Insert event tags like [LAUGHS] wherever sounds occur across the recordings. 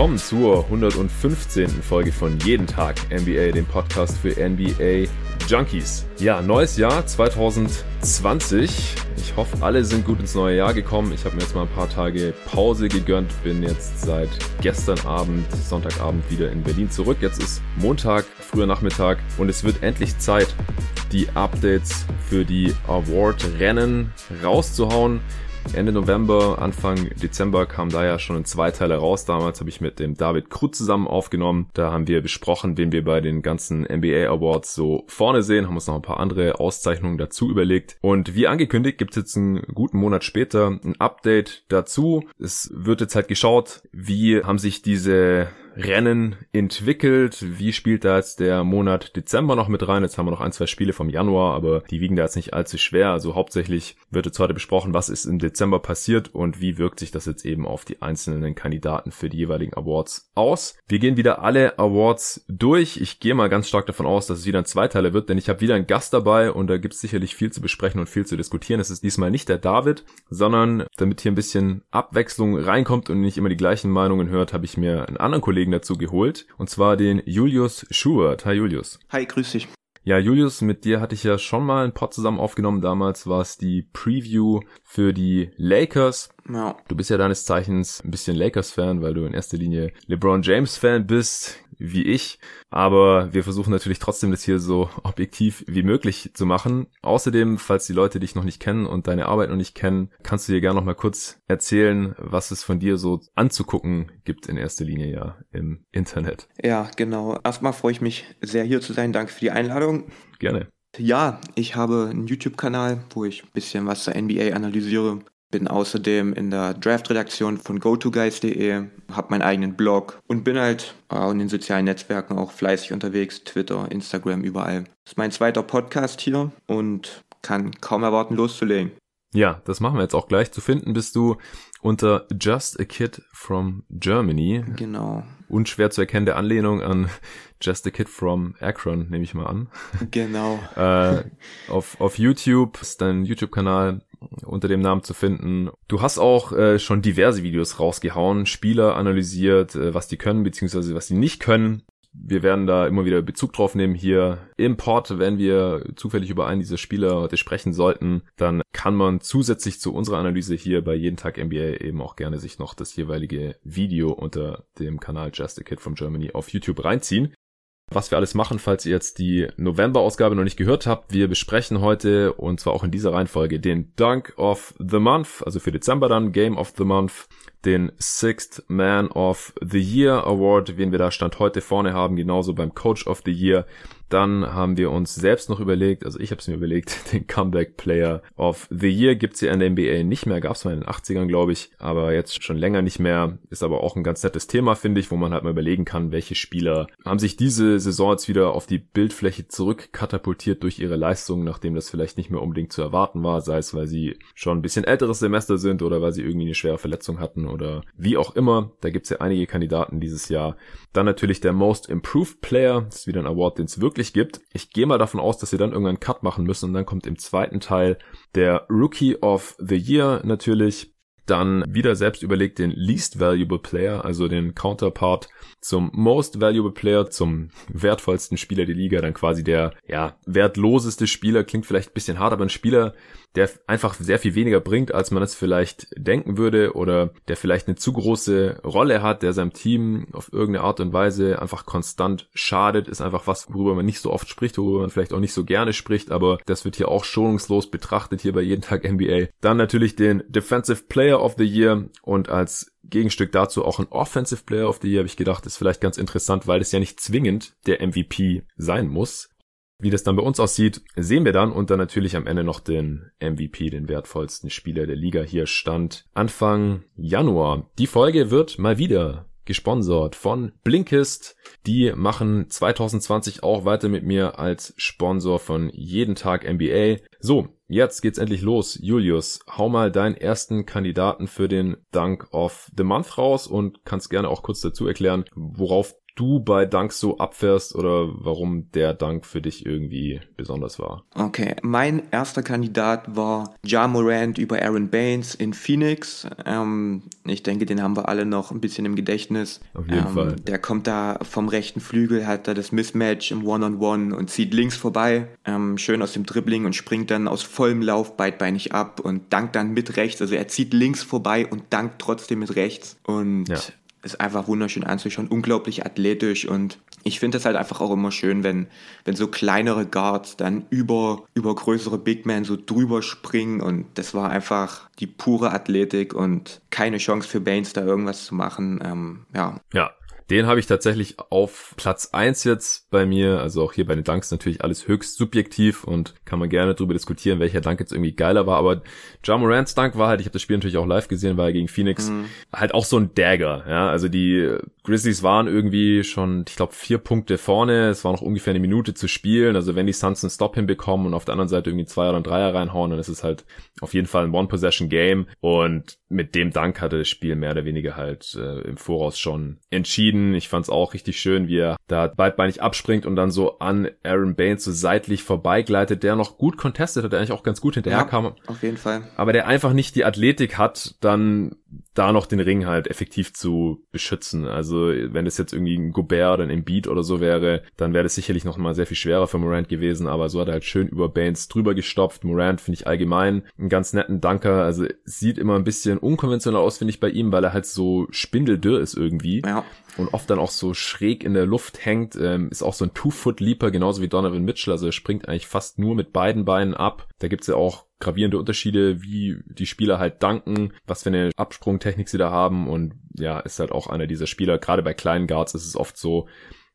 willkommen zur 115. Folge von Jeden Tag NBA, dem Podcast für NBA Junkies. Ja, neues Jahr 2020. Ich hoffe, alle sind gut ins neue Jahr gekommen. Ich habe mir jetzt mal ein paar Tage Pause gegönnt, bin jetzt seit gestern Abend, Sonntagabend wieder in Berlin zurück. Jetzt ist Montag, früher Nachmittag und es wird endlich Zeit, die Updates für die Award-Rennen rauszuhauen. Ende November, Anfang Dezember kam da ja schon ein Zweiteiler raus. Damals habe ich mit dem David Krut zusammen aufgenommen. Da haben wir besprochen, wen wir bei den ganzen NBA Awards so vorne sehen, haben uns noch ein paar andere Auszeichnungen dazu überlegt. Und wie angekündigt gibt es jetzt einen guten Monat später ein Update dazu. Es wird jetzt halt geschaut, wie haben sich diese Rennen entwickelt. Wie spielt da jetzt der Monat Dezember noch mit rein? Jetzt haben wir noch ein, zwei Spiele vom Januar, aber die wiegen da jetzt nicht allzu schwer. Also hauptsächlich wird jetzt heute besprochen, was ist im Dezember passiert und wie wirkt sich das jetzt eben auf die einzelnen Kandidaten für die jeweiligen Awards aus. Wir gehen wieder alle Awards durch. Ich gehe mal ganz stark davon aus, dass es wieder ein Zweiteiler wird, denn ich habe wieder einen Gast dabei und da gibt es sicherlich viel zu besprechen und viel zu diskutieren. Es ist diesmal nicht der David, sondern damit hier ein bisschen Abwechslung reinkommt und nicht immer die gleichen Meinungen hört, habe ich mir einen anderen Kollegen Kollegen dazu geholt. Und zwar den Julius Schubert. Hi Julius. Hi, grüß dich. Ja, Julius, mit dir hatte ich ja schon mal ein Pod zusammen aufgenommen. Damals war es die Preview für die Lakers. Ja. Du bist ja deines Zeichens ein bisschen Lakers-Fan, weil du in erster Linie LeBron James-Fan bist wie ich. Aber wir versuchen natürlich trotzdem, das hier so [LAUGHS] objektiv wie möglich zu machen. Außerdem, falls die Leute dich noch nicht kennen und deine Arbeit noch nicht kennen, kannst du dir gerne noch mal kurz erzählen, was es von dir so anzugucken gibt in erster Linie ja im Internet. Ja, genau. Erstmal freue ich mich sehr hier zu sein. Danke für die Einladung. Gerne. Ja, ich habe einen YouTube-Kanal, wo ich ein bisschen was zur NBA analysiere. Bin außerdem in der Draft-Redaktion von GoToGuys.de, habe meinen eigenen Blog und bin halt äh, in den sozialen Netzwerken auch fleißig unterwegs, Twitter, Instagram, überall. Das ist mein zweiter Podcast hier und kann kaum erwarten, loszulegen. Ja, das machen wir jetzt auch gleich. Zu finden bist du unter Just a Kid from Germany. Genau. Unschwer zu erkennende Anlehnung an [LAUGHS] Just a Kid from Akron, nehme ich mal an. Genau. äh, auf, auf YouTube ist dein YouTube-Kanal unter dem Namen zu finden. Du hast auch äh, schon diverse Videos rausgehauen, Spieler analysiert, äh, was die können beziehungsweise was sie nicht können. Wir werden da immer wieder Bezug drauf nehmen hier im Pod, wenn wir zufällig über einen dieser Spieler heute sprechen sollten, dann kann man zusätzlich zu unserer Analyse hier bei Jeden Tag NBA eben auch gerne sich noch das jeweilige Video unter dem Kanal Just a Kid from Germany auf YouTube reinziehen was wir alles machen, falls ihr jetzt die November-Ausgabe noch nicht gehört habt. Wir besprechen heute, und zwar auch in dieser Reihenfolge, den Dunk of the Month, also für Dezember dann, Game of the Month, den Sixth Man of the Year Award, den wir da Stand heute vorne haben, genauso beim Coach of the Year, dann haben wir uns selbst noch überlegt, also ich habe es mir überlegt, [LAUGHS] den Comeback Player of the Year gibt's ja in der NBA nicht mehr, gab's mal in den 80ern, glaube ich, aber jetzt schon länger nicht mehr. Ist aber auch ein ganz nettes Thema, finde ich, wo man halt mal überlegen kann, welche Spieler haben sich diese Saison jetzt wieder auf die Bildfläche zurückkatapultiert durch ihre Leistungen, nachdem das vielleicht nicht mehr unbedingt zu erwarten war, sei es, weil sie schon ein bisschen älteres Semester sind oder weil sie irgendwie eine schwere Verletzung hatten oder wie auch immer. Da gibt's ja einige Kandidaten dieses Jahr. Dann natürlich der Most Improved Player, das ist wieder ein Award, den es wirklich wirklich gibt. Ich gehe mal davon aus, dass sie dann irgendwann Cut machen müssen und dann kommt im zweiten Teil der Rookie of the Year natürlich. Dann wieder selbst überlegt den Least Valuable Player, also den Counterpart zum Most Valuable Player, zum wertvollsten Spieler der Liga, dann quasi der, ja, wertloseste Spieler, klingt vielleicht ein bisschen hart, aber ein Spieler, der einfach sehr viel weniger bringt, als man es vielleicht denken würde oder der vielleicht eine zu große Rolle hat, der seinem Team auf irgendeine Art und Weise einfach konstant schadet, ist einfach was, worüber man nicht so oft spricht, worüber man vielleicht auch nicht so gerne spricht, aber das wird hier auch schonungslos betrachtet hier bei jeden Tag NBA. Dann natürlich den Defensive Player of the Year und als Gegenstück dazu auch ein Offensive Player of the Year, habe ich gedacht, ist vielleicht ganz interessant, weil es ja nicht zwingend der MVP sein muss. Wie das dann bei uns aussieht, sehen wir dann und dann natürlich am Ende noch den MVP, den wertvollsten Spieler der Liga hier stand. Anfang Januar. Die Folge wird mal wieder gesponsert von Blinkist. Die machen 2020 auch weiter mit mir als Sponsor von jeden Tag NBA. So, jetzt geht's endlich los. Julius, hau mal deinen ersten Kandidaten für den Dunk of the Month raus und kannst gerne auch kurz dazu erklären, worauf du bei Dank so abfährst oder warum der Dank für dich irgendwie besonders war. Okay, mein erster Kandidat war Ja Morant über Aaron Baines in Phoenix. Ähm, ich denke, den haben wir alle noch ein bisschen im Gedächtnis. Auf jeden ähm, Fall. Der kommt da vom rechten Flügel, hat da das Mismatch im One-on-One -on -One und zieht links vorbei, ähm, schön aus dem Dribbling und springt dann aus vollem Lauf beidbeinig ab und dankt dann mit rechts. Also er zieht links vorbei und dankt trotzdem mit rechts. Und ja ist einfach wunderschön anzuschauen, unglaublich athletisch und ich finde es halt einfach auch immer schön, wenn, wenn so kleinere Guards dann über, über größere Big Men so drüber springen und das war einfach die pure Athletik und keine Chance für Baines da irgendwas zu machen. Ähm, ja. Ja, den habe ich tatsächlich auf Platz eins jetzt bei mir. Also auch hier bei den Dunks natürlich alles höchst subjektiv und kann man gerne drüber diskutieren, welcher Dank jetzt irgendwie geiler war. Aber Ja Morants Dank war halt, ich habe das Spiel natürlich auch live gesehen, war er gegen Phoenix, mhm. halt auch so ein Dagger. Ja, also die Grizzlies waren irgendwie schon, ich glaube, vier Punkte vorne. Es war noch ungefähr eine Minute zu spielen. Also wenn die Suns einen Stop hinbekommen und auf der anderen Seite irgendwie zwei oder ein Dreier reinhauen, dann ist es halt auf jeden Fall ein One-Possession-Game. Und mit dem Dank hatte das Spiel mehr oder weniger halt äh, im Voraus schon entschieden. Ich fand es auch richtig schön, wie er da beidbeinig abspringt und dann so an Aaron Baines so seitlich vorbeigleitet, der noch gut contestet hat, der eigentlich auch ganz gut hinterherkam. Ja, auf jeden Fall. Aber der einfach nicht die Athletik hat, dann da noch den Ring halt effektiv zu beschützen. Also wenn es jetzt irgendwie ein Gobert oder ein Embiid oder so wäre, dann wäre das sicherlich noch mal sehr viel schwerer für Morant gewesen, aber so hat er halt schön über Baines drüber gestopft. Morant finde ich allgemein einen ganz netten Danker, also sieht immer ein bisschen unkonventionell aus, finde ich bei ihm, weil er halt so spindeldürr ist irgendwie. Ja. Und oft dann auch so schräg in der Luft hängt, ähm, ist auch so ein Two-Foot-Leaper, genauso wie Donovan Mitchell, also er springt eigentlich fast nur mit beiden Beinen ab. Da gibt's ja auch gravierende Unterschiede, wie die Spieler halt danken, was für eine Absprungtechnik sie da haben und ja, ist halt auch einer dieser Spieler. Gerade bei kleinen Guards ist es oft so,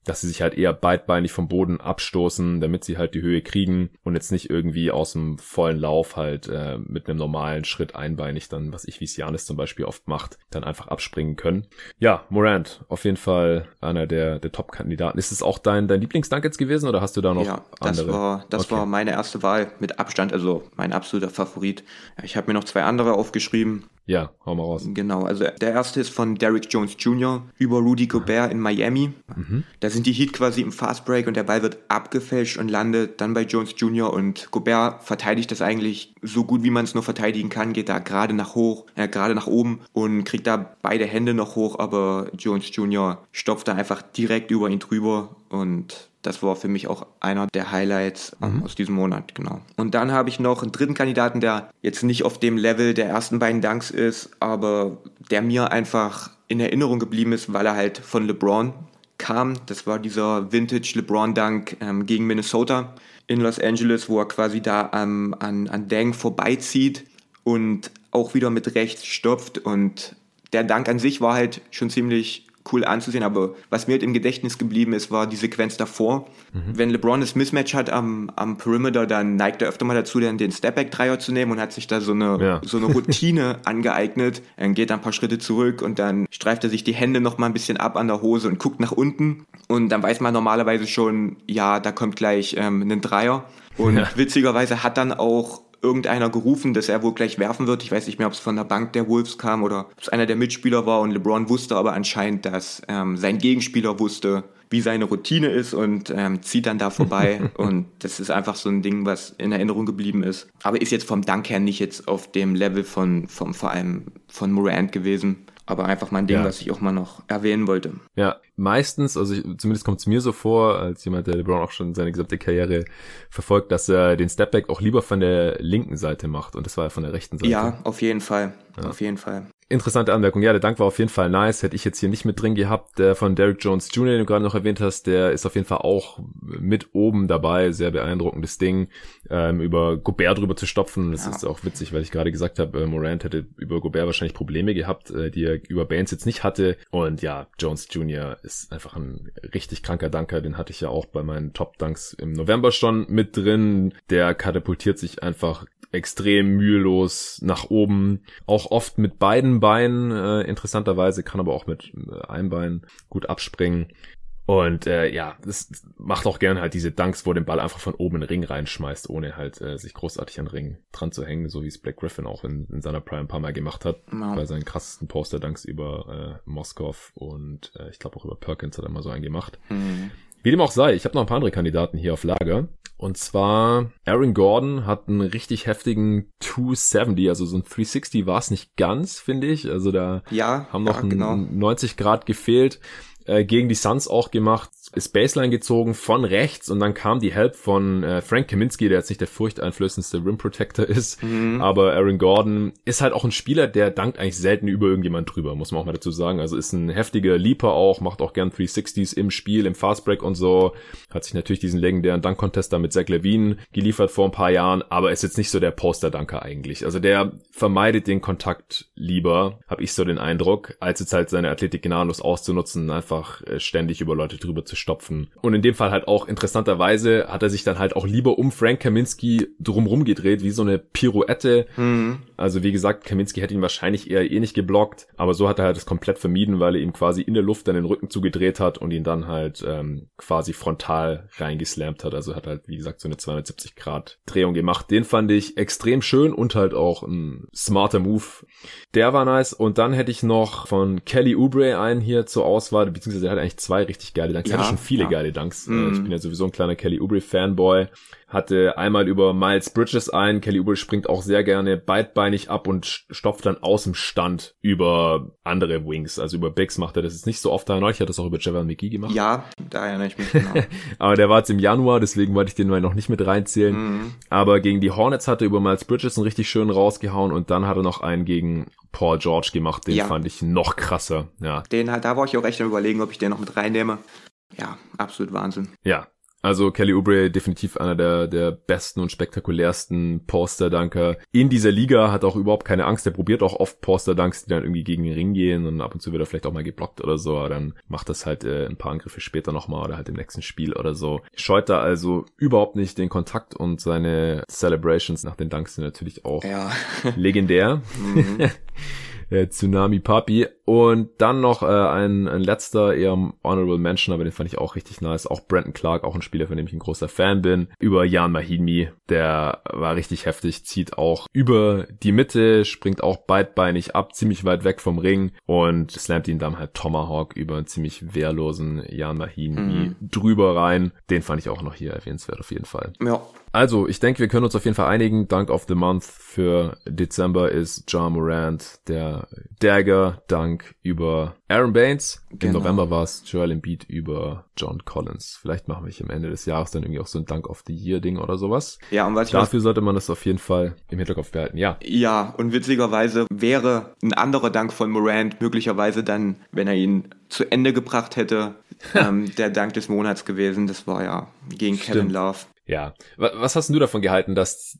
dass sie sich halt eher beidbeinig vom Boden abstoßen, damit sie halt die Höhe kriegen und jetzt nicht irgendwie aus dem vollen Lauf halt äh, mit einem normalen Schritt einbeinig dann, was ich wie es Janis zum Beispiel oft macht, dann einfach abspringen können. Ja, Morant, auf jeden Fall einer der, der Top-Kandidaten. Ist es auch dein, dein Lieblingsdank jetzt gewesen oder hast du da noch ja, das andere? War, das okay. war meine erste Wahl mit Abstand, also mein absoluter Favorit. Ich habe mir noch zwei andere aufgeschrieben. Ja, hau mal raus. Genau, also der erste ist von Derrick Jones Jr. über Rudy Gobert in Miami. Mhm. Da sind die Heat quasi im Fastbreak und der Ball wird abgefälscht und landet dann bei Jones Jr. und Gobert verteidigt das eigentlich so gut, wie man es nur verteidigen kann, geht da gerade nach hoch, äh, gerade nach oben und kriegt da beide Hände noch hoch, aber Jones Jr. stopft da einfach direkt über ihn drüber und das war für mich auch einer der Highlights ähm, mhm. aus diesem Monat, genau. Und dann habe ich noch einen dritten Kandidaten, der jetzt nicht auf dem Level der ersten beiden Dunks ist, aber der mir einfach in Erinnerung geblieben ist, weil er halt von LeBron kam. Das war dieser Vintage LeBron Dunk ähm, gegen Minnesota in Los Angeles, wo er quasi da ähm, an, an Dang vorbeizieht und auch wieder mit rechts stopft. Und der Dank an sich war halt schon ziemlich cool anzusehen, aber was mir halt im Gedächtnis geblieben ist, war die Sequenz davor. Mhm. Wenn LeBron das Mismatch hat am, am Perimeter, dann neigt er öfter mal dazu, dann den Stepback-Dreier zu nehmen und hat sich da so eine, ja. so eine Routine [LAUGHS] angeeignet. Er geht ein paar Schritte zurück und dann streift er sich die Hände noch mal ein bisschen ab an der Hose und guckt nach unten. Und dann weiß man normalerweise schon, ja, da kommt gleich ähm, ein Dreier. Und ja. witzigerweise hat dann auch irgendeiner gerufen, dass er wohl gleich werfen wird. Ich weiß nicht mehr, ob es von der Bank der Wolves kam oder ob es einer der Mitspieler war. Und LeBron wusste aber anscheinend, dass ähm, sein Gegenspieler wusste, wie seine Routine ist und ähm, zieht dann da vorbei. [LAUGHS] und das ist einfach so ein Ding, was in Erinnerung geblieben ist. Aber ist jetzt vom Dank her nicht jetzt auf dem Level von, vom, vor allem von Morant gewesen aber einfach mein Ding, ja. was ich auch mal noch erwähnen wollte. Ja, meistens, also ich, zumindest kommt es mir so vor, als jemand, der LeBron auch schon seine gesamte Karriere verfolgt, dass er den Stepback auch lieber von der linken Seite macht und das war ja von der rechten Seite. Ja, auf jeden Fall. Ja. Auf jeden Fall. Interessante Anmerkung. Ja, der Dank war auf jeden Fall nice. Hätte ich jetzt hier nicht mit drin gehabt. Der von Derek Jones Jr., den du gerade noch erwähnt hast, der ist auf jeden Fall auch mit oben dabei. Sehr beeindruckendes Ding. Ähm, über Gobert drüber zu stopfen. Das ja. ist auch witzig, weil ich gerade gesagt habe, äh, Morant hätte über Gobert wahrscheinlich Probleme gehabt, äh, die er über Baines jetzt nicht hatte. Und ja, Jones Jr. ist einfach ein richtig kranker Danker. Den hatte ich ja auch bei meinen Top-Dunks im November schon mit drin. Der katapultiert sich einfach extrem mühelos nach oben, auch oft mit beiden Beinen, äh, interessanterweise, kann aber auch mit äh, einem Bein gut abspringen. Und äh, ja, das macht auch gern halt diese Dunks, wo den Ball einfach von oben in den Ring reinschmeißt, ohne halt äh, sich großartig an den Ring dran zu hängen, so wie es Black Griffin auch in, in seiner Prime ein paar Mal gemacht hat. Wow. Bei seinen krassesten Poster-Dunks über äh, Moskov und äh, ich glaube auch über Perkins hat er mal so einen gemacht. Mhm. Wie dem auch sei, ich habe noch ein paar andere Kandidaten hier auf Lager. Und zwar Aaron Gordon hat einen richtig heftigen 270, also so ein 360 war es nicht ganz, finde ich. Also da ja, haben noch ja, genau. 90 Grad gefehlt. Äh, gegen die Suns auch gemacht, ist Baseline gezogen von rechts und dann kam die Help von äh, Frank Kaminski, der jetzt nicht der furchteinflößendste Rim Protector ist, mhm. aber Aaron Gordon ist halt auch ein Spieler, der dankt eigentlich selten über irgendjemand drüber, muss man auch mal dazu sagen. Also ist ein heftiger Leaper auch, macht auch gern 360s im Spiel, im Fastbreak und so. Hat sich natürlich diesen legendären Dunk-Contest da mit Zach Levine geliefert vor ein paar Jahren, aber ist jetzt nicht so der Poster-Dunker eigentlich. Also der vermeidet den Kontakt lieber, habe ich so den Eindruck, als jetzt halt seine Athletik gnadenlos auszunutzen, einfach äh, ständig über Leute drüber zu stopfen. Und in dem Fall halt auch interessanterweise hat er sich dann halt auch lieber um Frank Kaminski drumrum gedreht, wie so eine Pirouette. Mhm. Also wie gesagt, Kaminski hätte ihn wahrscheinlich eher eh nicht geblockt, aber so hat er halt das komplett vermieden, weil er ihm quasi in der Luft dann den Rücken zugedreht hat und ihn dann halt ähm, quasi frontal reingeslampt hat. Also hat halt, wie gesagt, so eine 270 Grad Drehung gemacht. Den fand ich extrem schön und halt auch ein smarter Move. Der war nice. Und dann hätte ich noch von Kelly Oubre einen hier zur Auswahl, beziehungsweise er hat eigentlich zwei richtig geile Dunks. Ja, schon viele ja. geile Dunks. Mhm. Ich bin ja sowieso ein kleiner Kelly Oubre Fanboy hatte einmal über Miles Bridges ein. Kelly Oubre springt auch sehr gerne beidbeinig ab und stopft dann aus dem Stand über andere Wings. Also über Bigs macht er das jetzt nicht so oft. Neulich hat das auch über Javon McGee gemacht. Ja, da erinnere ich mich genau. [LAUGHS] Aber der war jetzt im Januar, deswegen wollte ich den mal noch nicht mit reinzählen. Mhm. Aber gegen die Hornets hat er über Miles Bridges einen richtig schön rausgehauen und dann hat er noch einen gegen Paul George gemacht. Den ja. fand ich noch krasser. Ja. Den hat, da war ich auch echt am überlegen, ob ich den noch mit reinnehme. Ja, absolut Wahnsinn. Ja, also Kelly Oubre definitiv einer der, der besten und spektakulärsten Poster-Dunker in dieser Liga, hat auch überhaupt keine Angst. Der probiert auch oft Poster-Dunks, die dann irgendwie gegen den Ring gehen und ab und zu wird er vielleicht auch mal geblockt oder so, aber dann macht das halt äh, ein paar Angriffe später nochmal oder halt im nächsten Spiel oder so. Scheut da also überhaupt nicht den Kontakt und seine Celebrations nach den Dunks sind natürlich auch ja. [LAUGHS] legendär. Mhm. [LAUGHS] äh, Tsunami Papi. Und dann noch äh, ein, ein letzter, eher Honorable Mention, aber den fand ich auch richtig nice. Auch Brandon Clark, auch ein Spieler, von dem ich ein großer Fan bin. Über Jan Mahimi, der war richtig heftig, zieht auch über die Mitte, springt auch beidbeinig ab, ziemlich weit weg vom Ring und slammt ihn dann halt Tomahawk über einen ziemlich wehrlosen Jan Mahimi mhm. drüber rein. Den fand ich auch noch hier erwähnenswert auf jeden Fall. Ja. Also, ich denke, wir können uns auf jeden Fall einigen. Dank of the Month für Dezember ist John Morant, der Dagger, Dank über Aaron Baines. Genau. Im November war es Joel Embiid über John Collins. Vielleicht machen wir hier am Ende des Jahres dann irgendwie auch so ein Dank of the Year Ding oder sowas. Ja, und was Dafür sollte man das auf jeden Fall im Hinterkopf behalten, ja. Ja, und witzigerweise wäre ein anderer Dank von Morant möglicherweise dann, wenn er ihn zu Ende gebracht hätte, [LAUGHS] ähm, der Dank des Monats gewesen. Das war ja gegen Stimmt. Kevin Love. Ja. Was hast du davon gehalten, dass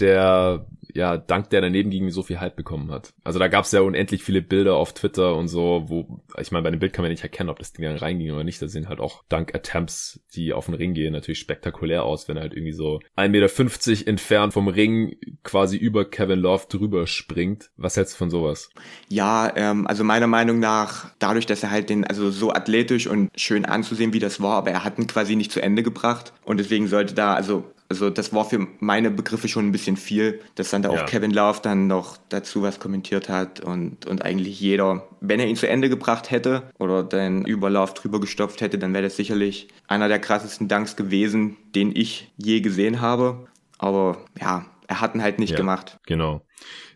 der ja, dank der daneben ging, so viel Hype bekommen hat. Also da gab es ja unendlich viele Bilder auf Twitter und so, wo, ich meine, bei dem Bild kann man nicht erkennen, ob das Ding dann reinging oder nicht. Da sehen halt auch dank Attempts, die auf den Ring gehen, natürlich spektakulär aus, wenn er halt irgendwie so 1,50 Meter entfernt vom Ring quasi über Kevin Love drüber springt. Was hältst du von sowas? Ja, ähm, also meiner Meinung nach, dadurch, dass er halt den, also so athletisch und schön anzusehen, wie das war, aber er hat ihn quasi nicht zu Ende gebracht und deswegen sollte da, also also das war für meine Begriffe schon ein bisschen viel, dass dann da ja. auch Kevin Love dann noch dazu was kommentiert hat und, und eigentlich jeder, wenn er ihn zu Ende gebracht hätte oder dann über Love drüber gestopft hätte, dann wäre das sicherlich einer der krassesten Danks gewesen, den ich je gesehen habe. Aber ja, er hat ihn halt nicht ja, gemacht. Genau.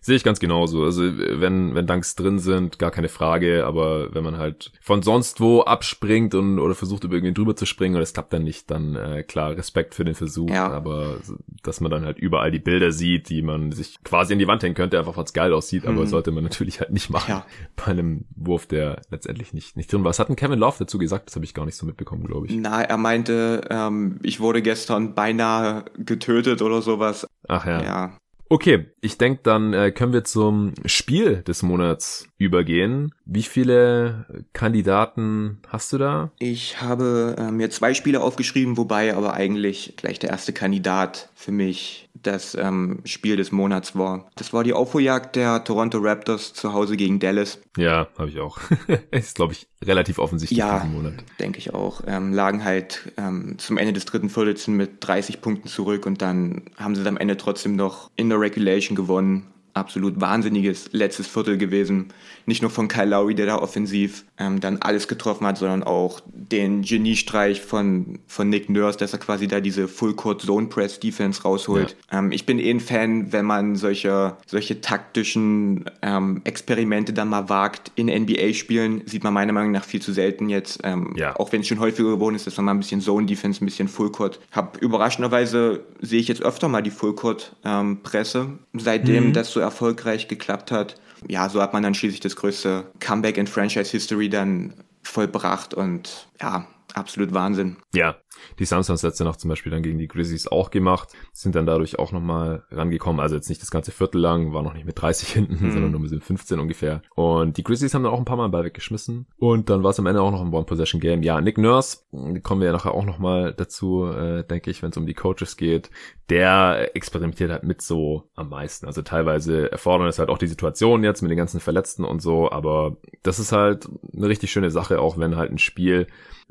Sehe ich ganz genauso. Also wenn, wenn Dunks drin sind, gar keine Frage, aber wenn man halt von sonst wo abspringt und oder versucht über irgendwie drüber zu springen und es klappt dann nicht, dann äh, klar, Respekt für den Versuch, ja. aber dass man dann halt überall die Bilder sieht, die man sich quasi in die Wand hängen könnte, einfach weil es geil aussieht, mhm. aber sollte man natürlich halt nicht machen ja. bei einem Wurf, der letztendlich nicht, nicht drin war. Was hat denn Kevin Love dazu gesagt? Das habe ich gar nicht so mitbekommen, glaube ich. Na, er meinte, ähm, ich wurde gestern beinahe getötet oder sowas. Ach ja. Ja, Okay, ich denke, dann äh, können wir zum Spiel des Monats übergehen. Wie viele Kandidaten hast du da? Ich habe äh, mir zwei Spiele aufgeschrieben, wobei aber eigentlich gleich der erste Kandidat für mich das ähm, Spiel des Monats war. Das war die Aufholjagd der Toronto Raptors zu Hause gegen Dallas. Ja, habe ich auch. [LAUGHS] ist, glaube ich, relativ offensichtlich ja, diesen Monat. denke ich auch. Ähm, lagen halt ähm, zum Ende des dritten Viertels mit 30 Punkten zurück und dann haben sie es am Ende trotzdem noch in der Regulation gewonnen absolut wahnsinniges letztes Viertel gewesen. Nicht nur von Kyle Lowry, der da offensiv ähm, dann alles getroffen hat, sondern auch den Geniestreich von, von Nick Nurse, dass er quasi da diese Full-Court Zone Press Defense rausholt. Ja. Ähm, ich bin eh ein Fan, wenn man solche, solche taktischen ähm, Experimente dann mal wagt in NBA-Spielen. Sieht man meiner Meinung nach viel zu selten jetzt. Ähm, ja. Auch wenn es schon häufiger geworden ist, dass man mal ein bisschen Zone Defense, ein bisschen Full-Court. Hab überraschenderweise sehe ich jetzt öfter mal die Full-Court ähm, Presse, seitdem mhm. das so erfolgreich geklappt hat. Ja, so hat man dann schließlich das größte Comeback in Franchise History dann vollbracht und ja, absolut Wahnsinn. Ja, die es letzte Nacht zum Beispiel dann gegen die Grizzlies auch gemacht, sind dann dadurch auch nochmal rangekommen. Also jetzt nicht das ganze Viertel lang, war noch nicht mit 30 hinten, mhm. sondern nur mit 15 ungefähr. Und die Grizzlies haben dann auch ein paar Mal einen Ball weggeschmissen. Und dann war es am Ende auch noch ein One-Possession-Game. Ja, Nick Nurse, kommen wir ja nachher auch nochmal dazu, äh, denke ich, wenn es um die Coaches geht. Der experimentiert halt mit so am meisten. Also teilweise erfordern es halt auch die Situation jetzt mit den ganzen Verletzten und so, aber das ist halt eine richtig schöne Sache, auch wenn halt ein Spiel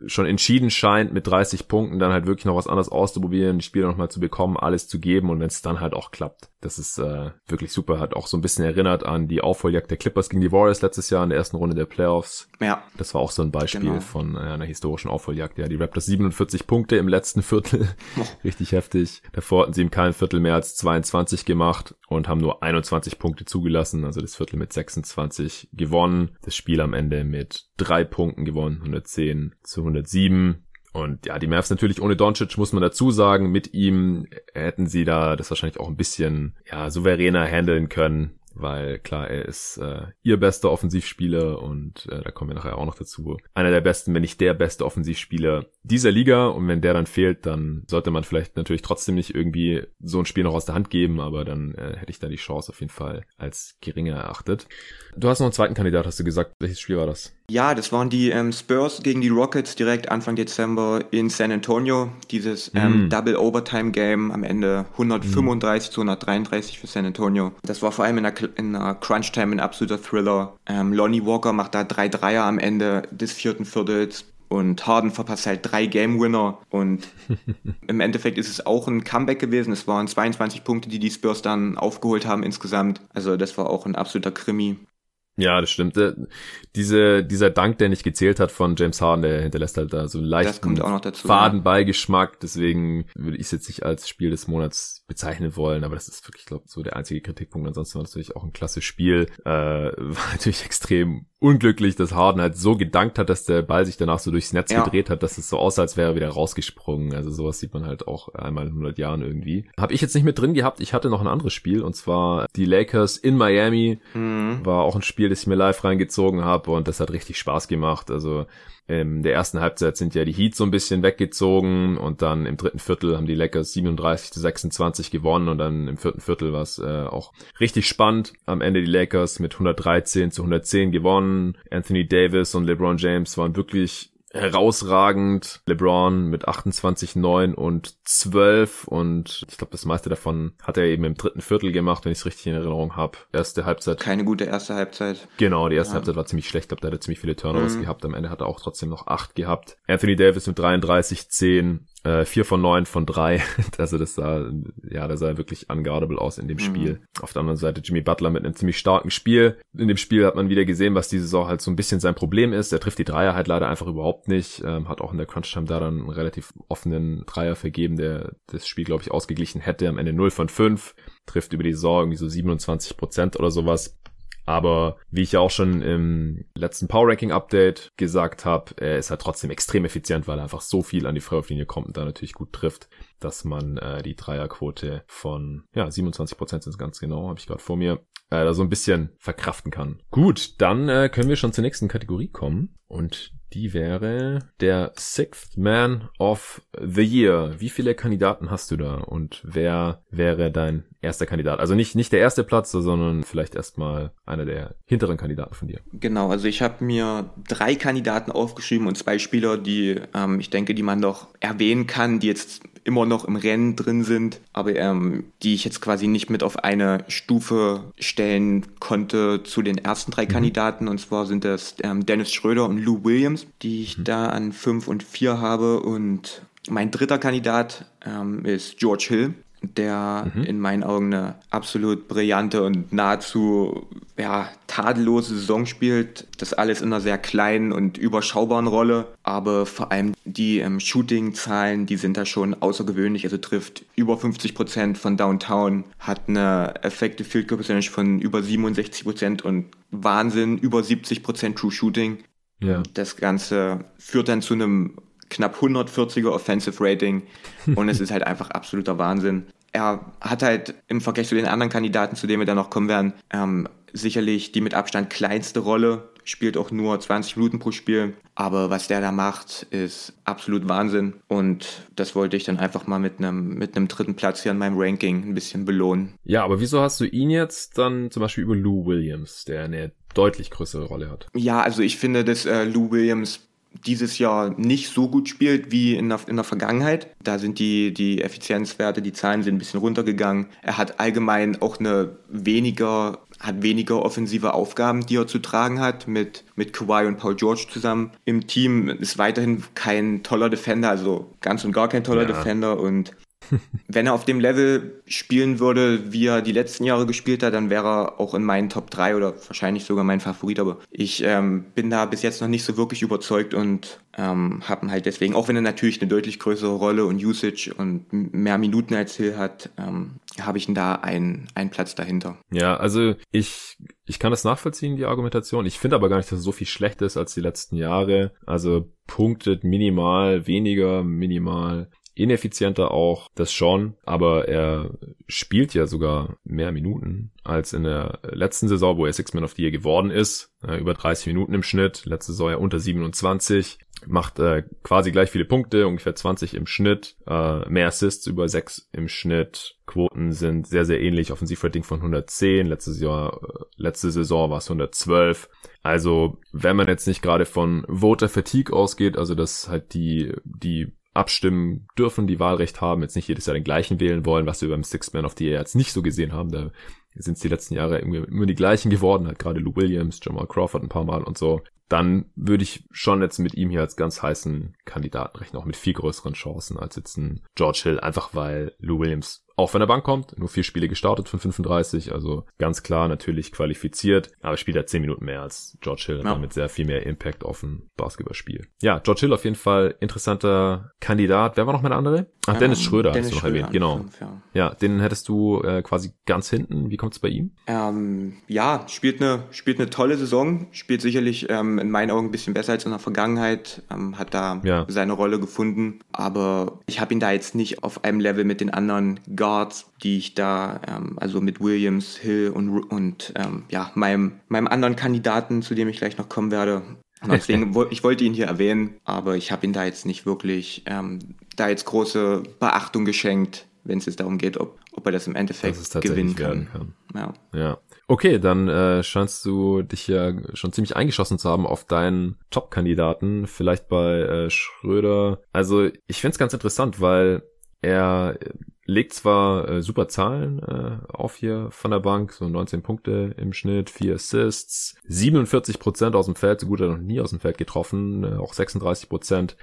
schon entschieden scheint, mit 30 Punkten dann halt wirklich noch was anderes auszuprobieren, die Spieler nochmal zu bekommen, alles zu geben und wenn es dann halt auch klappt. Das ist äh, wirklich super, hat auch so ein bisschen erinnert an die Aufholjagd der Clippers gegen die Warriors letztes Jahr in der ersten Runde der Playoffs. Ja. Das war auch so ein Beispiel genau. von äh, einer historischen Aufholjagd. Ja, die Raptors 47 Punkte im letzten Viertel. Oh. [LAUGHS] Richtig heftig. Davor hatten sie im kein Viertel mehr als 22 gemacht und haben nur 21 Punkte zugelassen, also das Viertel mit 26 gewonnen. Das Spiel am Ende mit drei Punkten gewonnen, 110 zu 107. Und ja, die Mavs natürlich ohne Doncic, muss man dazu sagen. Mit ihm hätten sie da das wahrscheinlich auch ein bisschen ja, souveräner handeln können weil klar, er ist äh, ihr bester Offensivspieler und äh, da kommen wir nachher auch noch dazu. Einer der besten, wenn nicht der beste Offensivspieler dieser Liga und wenn der dann fehlt, dann sollte man vielleicht natürlich trotzdem nicht irgendwie so ein Spiel noch aus der Hand geben, aber dann äh, hätte ich da die Chance auf jeden Fall als geringer erachtet. Du hast noch einen zweiten Kandidat, hast du gesagt. Welches Spiel war das? Ja, das waren die ähm, Spurs gegen die Rockets direkt Anfang Dezember in San Antonio. Dieses ähm, mm. Double Overtime Game am Ende 135 mm. zu 133 für San Antonio. Das war vor allem in der, in der Crunch Time ein absoluter Thriller. Ähm, Lonnie Walker macht da drei Dreier am Ende des vierten Viertels und Harden verpasst halt drei Game Winner und [LAUGHS] im Endeffekt ist es auch ein Comeback gewesen. Es waren 22 Punkte, die die Spurs dann aufgeholt haben insgesamt. Also das war auch ein absoluter Krimi. Ja, das stimmt. Äh, diese, dieser Dank, der nicht gezählt hat von James Harden, der hinterlässt halt da so einen leichten Fadenbeigeschmack. Deswegen würde ich es jetzt nicht als Spiel des Monats bezeichnen wollen, aber das ist wirklich, glaube so der einzige Kritikpunkt. Ansonsten war das natürlich auch ein klasse Spiel. Äh, [LAUGHS] war natürlich extrem unglücklich, dass Harden halt so gedankt hat, dass der Ball sich danach so durchs Netz ja. gedreht hat, dass es so aussah, als wäre er wieder rausgesprungen. Also sowas sieht man halt auch einmal in 100 Jahren irgendwie. Habe ich jetzt nicht mit drin gehabt. Ich hatte noch ein anderes Spiel und zwar die Lakers in Miami. Mhm. War auch ein Spiel, das ich mir live reingezogen habe und das hat richtig Spaß gemacht. Also in der ersten Halbzeit sind ja die Heats so ein bisschen weggezogen und dann im dritten Viertel haben die Lakers 37 zu 26 gewonnen und dann im vierten Viertel war es äh, auch richtig spannend. Am Ende die Lakers mit 113 zu 110 gewonnen. Anthony Davis und LeBron James waren wirklich herausragend. LeBron mit 28, 9 und 12 und ich glaube, das meiste davon hat er eben im dritten Viertel gemacht, wenn ich es richtig in Erinnerung habe. Erste Halbzeit. Keine gute erste Halbzeit. Genau, die erste ja. Halbzeit war ziemlich schlecht. Ich glaube, da hat er ziemlich viele Turnovers mhm. gehabt. Am Ende hat er auch trotzdem noch 8 gehabt. Anthony Davis mit 33, 10 äh, vier von neun von drei. [LAUGHS] Also das sah, ja, das sah wirklich unguardable aus in dem mhm. Spiel. Auf der anderen Seite Jimmy Butler mit einem ziemlich starken Spiel. In dem Spiel hat man wieder gesehen, was diese Saison halt so ein bisschen sein Problem ist. Er trifft die Dreier halt leider einfach überhaupt nicht. Ähm, hat auch in der Crunch-Time da dann einen relativ offenen Dreier vergeben, der das Spiel, glaube ich, ausgeglichen hätte. Am Ende 0 von 5. Trifft über die Saison irgendwie so 27 Prozent oder sowas. Aber wie ich ja auch schon im letzten Power Ranking Update gesagt habe, er ist halt trotzdem extrem effizient, weil er einfach so viel an die Freiwurflinie kommt und da natürlich gut trifft, dass man äh, die Dreierquote von ja 27 Prozent sind ganz genau, habe ich gerade vor mir, äh, da so ein bisschen verkraften kann. Gut, dann äh, können wir schon zur nächsten Kategorie kommen und die wäre der Sixth Man of the Year. Wie viele Kandidaten hast du da und wer wäre dein erster Kandidat? Also nicht, nicht der erste Platz, sondern vielleicht erstmal einer der hinteren Kandidaten von dir. Genau, also ich habe mir drei Kandidaten aufgeschrieben und zwei Spieler, die ähm, ich denke, die man doch erwähnen kann, die jetzt immer noch im Rennen drin sind, aber ähm, die ich jetzt quasi nicht mit auf eine Stufe stellen konnte zu den ersten drei mhm. Kandidaten. Und zwar sind das ähm, Dennis Schröder und Lou Williams, die ich mhm. da an fünf und vier habe. Und mein dritter Kandidat ähm, ist George Hill der mhm. in meinen Augen eine absolut brillante und nahezu ja, tadellose Saison spielt. Das alles in einer sehr kleinen und überschaubaren Rolle, aber vor allem die ähm, Shooting-Zahlen, die sind da schon außergewöhnlich. Also trifft über 50 Prozent von Downtown, hat eine Effective Field Goal Percentage von über 67 Prozent und Wahnsinn, über 70 Prozent True Shooting. Ja. Das Ganze führt dann zu einem knapp 140er Offensive Rating und es ist halt einfach absoluter Wahnsinn. Er hat halt im Vergleich zu den anderen Kandidaten, zu denen wir dann noch kommen werden, ähm, sicherlich die mit Abstand kleinste Rolle, spielt auch nur 20 Minuten pro Spiel. Aber was der da macht, ist absolut Wahnsinn. Und das wollte ich dann einfach mal mit einem, mit einem dritten Platz hier in meinem Ranking ein bisschen belohnen. Ja, aber wieso hast du ihn jetzt dann zum Beispiel über Lou Williams, der eine deutlich größere Rolle hat? Ja, also ich finde, dass äh, Lou Williams dieses Jahr nicht so gut spielt wie in der, in der Vergangenheit. Da sind die, die Effizienzwerte, die Zahlen sind ein bisschen runtergegangen. Er hat allgemein auch eine weniger, hat weniger offensive Aufgaben, die er zu tragen hat, mit, mit Kawhi und Paul George zusammen. Im Team ist weiterhin kein toller Defender, also ganz und gar kein toller ja. Defender und wenn er auf dem Level spielen würde, wie er die letzten Jahre gespielt hat, dann wäre er auch in meinen Top 3 oder wahrscheinlich sogar mein Favorit. Aber ich ähm, bin da bis jetzt noch nicht so wirklich überzeugt und ähm, habe halt deswegen, auch wenn er natürlich eine deutlich größere Rolle und Usage und mehr Minuten als Hill hat, ähm, habe ich ihn da einen, einen Platz dahinter. Ja, also ich, ich kann das nachvollziehen, die Argumentation. Ich finde aber gar nicht, dass er so viel schlechter ist als die letzten Jahre. Also punktet minimal, weniger minimal ineffizienter auch, das schon, aber er spielt ja sogar mehr Minuten als in der letzten Saison, wo er Six-Man of the Year geworden ist. Äh, über 30 Minuten im Schnitt, letzte Saison ja unter 27, macht äh, quasi gleich viele Punkte, ungefähr 20 im Schnitt, äh, mehr Assists, über 6 im Schnitt. Quoten sind sehr, sehr ähnlich, Offensivrating von 110, letztes Jahr, äh, letzte Saison war es 112. Also, wenn man jetzt nicht gerade von Voter Fatigue ausgeht, also dass halt die, die abstimmen dürfen, die Wahlrecht haben, jetzt nicht jedes Jahr den gleichen wählen wollen, was wir beim Six Man of the Year jetzt nicht so gesehen haben. Da sind es die letzten Jahre irgendwie immer die gleichen geworden, halt gerade Lou Williams, Jamal Crawford ein paar Mal und so. Dann würde ich schon jetzt mit ihm hier als ganz heißen Kandidaten rechnen, auch mit viel größeren Chancen als jetzt ein George Hill, einfach weil Lou Williams auch von der Bank kommt, nur vier Spiele gestartet von 35, also ganz klar natürlich qualifiziert, aber spielt halt zehn Minuten mehr als George Hill, ja. damit sehr viel mehr Impact auf ein Basketballspiel. Ja, George Hill auf jeden Fall interessanter Kandidat. Wer war noch meine andere? Ach, Dennis ähm, Schröder Dennis hast du noch Schröder erwähnt, genau. Fünf, ja. ja. den hättest du äh, quasi ganz hinten. Wie kommt es bei ihm? Ähm, ja, spielt eine, spielt eine tolle Saison, spielt sicherlich ähm, in meinen Augen ein bisschen besser als in der Vergangenheit, ähm, hat da ja. seine Rolle gefunden, aber ich habe ihn da jetzt nicht auf einem Level mit den anderen Guards, die ich da, ähm, also mit Williams, Hill und, und ähm, ja, meinem, meinem anderen Kandidaten, zu dem ich gleich noch kommen werde. Und [LAUGHS] deswegen, ich wollte ihn hier erwähnen, aber ich habe ihn da jetzt nicht wirklich ähm, da jetzt große Beachtung geschenkt, wenn es jetzt darum geht, ob, ob er das im Endeffekt das gewinnen kann. kann. Ja. ja. Okay, dann äh, scheinst du dich ja schon ziemlich eingeschossen zu haben auf deinen Top-Kandidaten, vielleicht bei äh, Schröder. Also ich finde es ganz interessant, weil er legt zwar äh, super Zahlen äh, auf hier von der Bank, so 19 Punkte im Schnitt, 4 Assists, 47 Prozent aus dem Feld, so gut er noch nie aus dem Feld getroffen, äh, auch 36 Prozent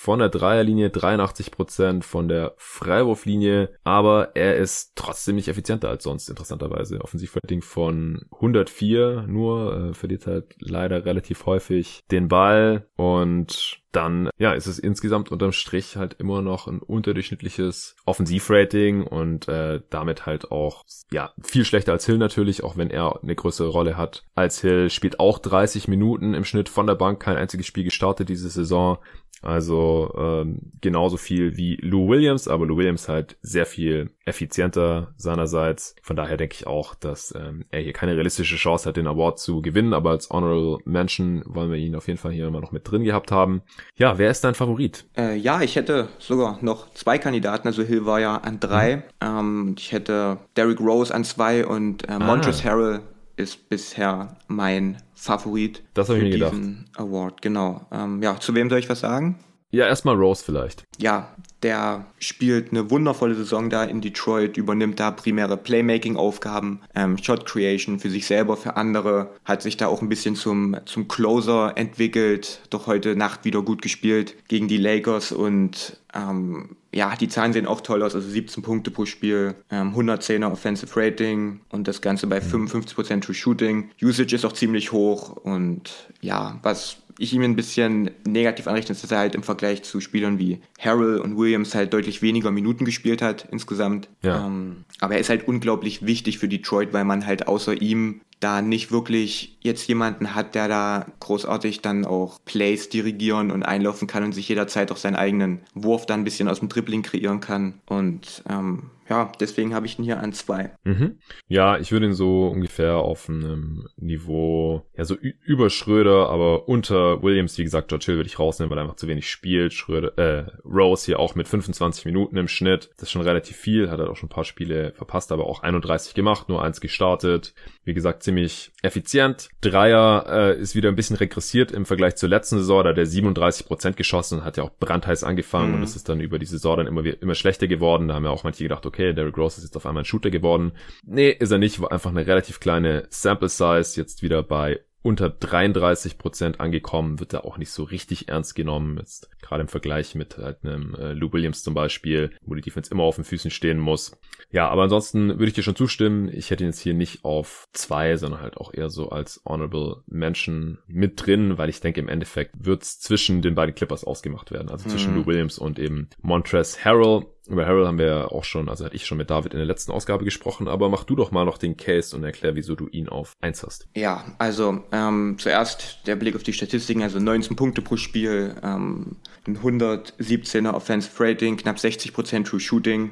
von der Dreierlinie, 83 Prozent von der Freiwurflinie, aber er ist trotzdem nicht effizienter als sonst, interessanterweise. Offensivrating von 104 nur, äh, verliert halt leider relativ häufig den Ball und dann ja, ist es insgesamt unterm Strich halt immer noch ein unterdurchschnittliches Offensivrating und äh, damit halt auch ja viel schlechter als Hill natürlich, auch wenn er eine größere Rolle hat als Hill. Spielt auch 30 Minuten im Schnitt von der Bank, kein einziges Spiel gestartet diese Saison. Also ähm, genauso viel wie Lou Williams, aber Lou Williams halt sehr viel effizienter seinerseits. Von daher denke ich auch, dass ähm, er hier keine realistische Chance hat, den Award zu gewinnen, aber als Honorable Mention wollen wir ihn auf jeden Fall hier immer noch mit drin gehabt haben. Ja, wer ist dein Favorit? Äh, ja, ich hätte sogar noch zwei Kandidaten. Also Hill war ja an drei. Mhm. Ähm, ich hätte Derrick Rose an zwei und äh, Montrezl ah. Harrell ist bisher mein Favorit das für diesen. Award. Genau. Ähm, ja, zu wem soll ich was sagen? Ja, erstmal Rose vielleicht. Ja, der spielt eine wundervolle Saison da in Detroit, übernimmt da primäre Playmaking-Aufgaben, ähm, Shot Creation für sich selber, für andere, hat sich da auch ein bisschen zum, zum Closer entwickelt, doch heute Nacht wieder gut gespielt gegen die Lakers und ähm, ja, die Zahlen sehen auch toll aus, also 17 Punkte pro Spiel, ähm, 110er Offensive Rating und das Ganze bei 55% mhm. True Shooting. Usage ist auch ziemlich hoch und ja, was ich ihm ein bisschen negativ anrechne, ist, dass er halt im Vergleich zu Spielern wie Harrell und Williams halt deutlich weniger Minuten gespielt hat insgesamt. Ja. Ähm, aber er ist halt unglaublich wichtig für Detroit, weil man halt außer ihm da nicht wirklich jetzt jemanden hat, der da großartig dann auch Plays dirigieren und einlaufen kann und sich jederzeit auch seinen eigenen Wurf dann ein bisschen aus dem Dribbling kreieren kann. Und ähm, ja, deswegen habe ich ihn hier an zwei. Mhm. Ja, ich würde ihn so ungefähr auf einem Niveau, ja, so über Schröder, aber unter Williams, wie gesagt, George Hill würde ich rausnehmen, weil er einfach zu wenig spielt. Schröder, äh, Rose hier auch mit 25 Minuten im Schnitt. Das ist schon relativ viel, hat er auch schon ein paar Spiele verpasst, aber auch 31 gemacht, nur eins gestartet. Wie gesagt, ziemlich effizient. Dreier äh, ist wieder ein bisschen regressiert im Vergleich zur letzten Saison, da hat er 37 Prozent geschossen und hat ja auch brandheiß angefangen mhm. und es ist dann über die Saison dann immer, immer schlechter geworden. Da haben ja auch manche gedacht, okay, okay, Derrick Rose ist jetzt auf einmal ein Shooter geworden. Nee, ist er nicht, war einfach eine relativ kleine Sample Size, jetzt wieder bei unter 33 Prozent angekommen, wird er auch nicht so richtig ernst genommen. Jetzt gerade im Vergleich mit halt einem äh, Lou Williams zum Beispiel, wo die Defense immer auf den Füßen stehen muss. Ja, aber ansonsten würde ich dir schon zustimmen. Ich hätte ihn jetzt hier nicht auf zwei, sondern halt auch eher so als Honorable Mention mit drin, weil ich denke, im Endeffekt wird es zwischen den beiden Clippers ausgemacht werden. Also zwischen mhm. Lou Williams und eben Montrez Harrell. Über Harold haben wir ja auch schon, also hatte ich schon mit David in der letzten Ausgabe gesprochen, aber mach du doch mal noch den Case und erklär, wieso du ihn auf eins hast. Ja, also ähm, zuerst der Blick auf die Statistiken, also 19 Punkte pro Spiel, ähm, ein 117er Offensive Rating, knapp 60% True Shooting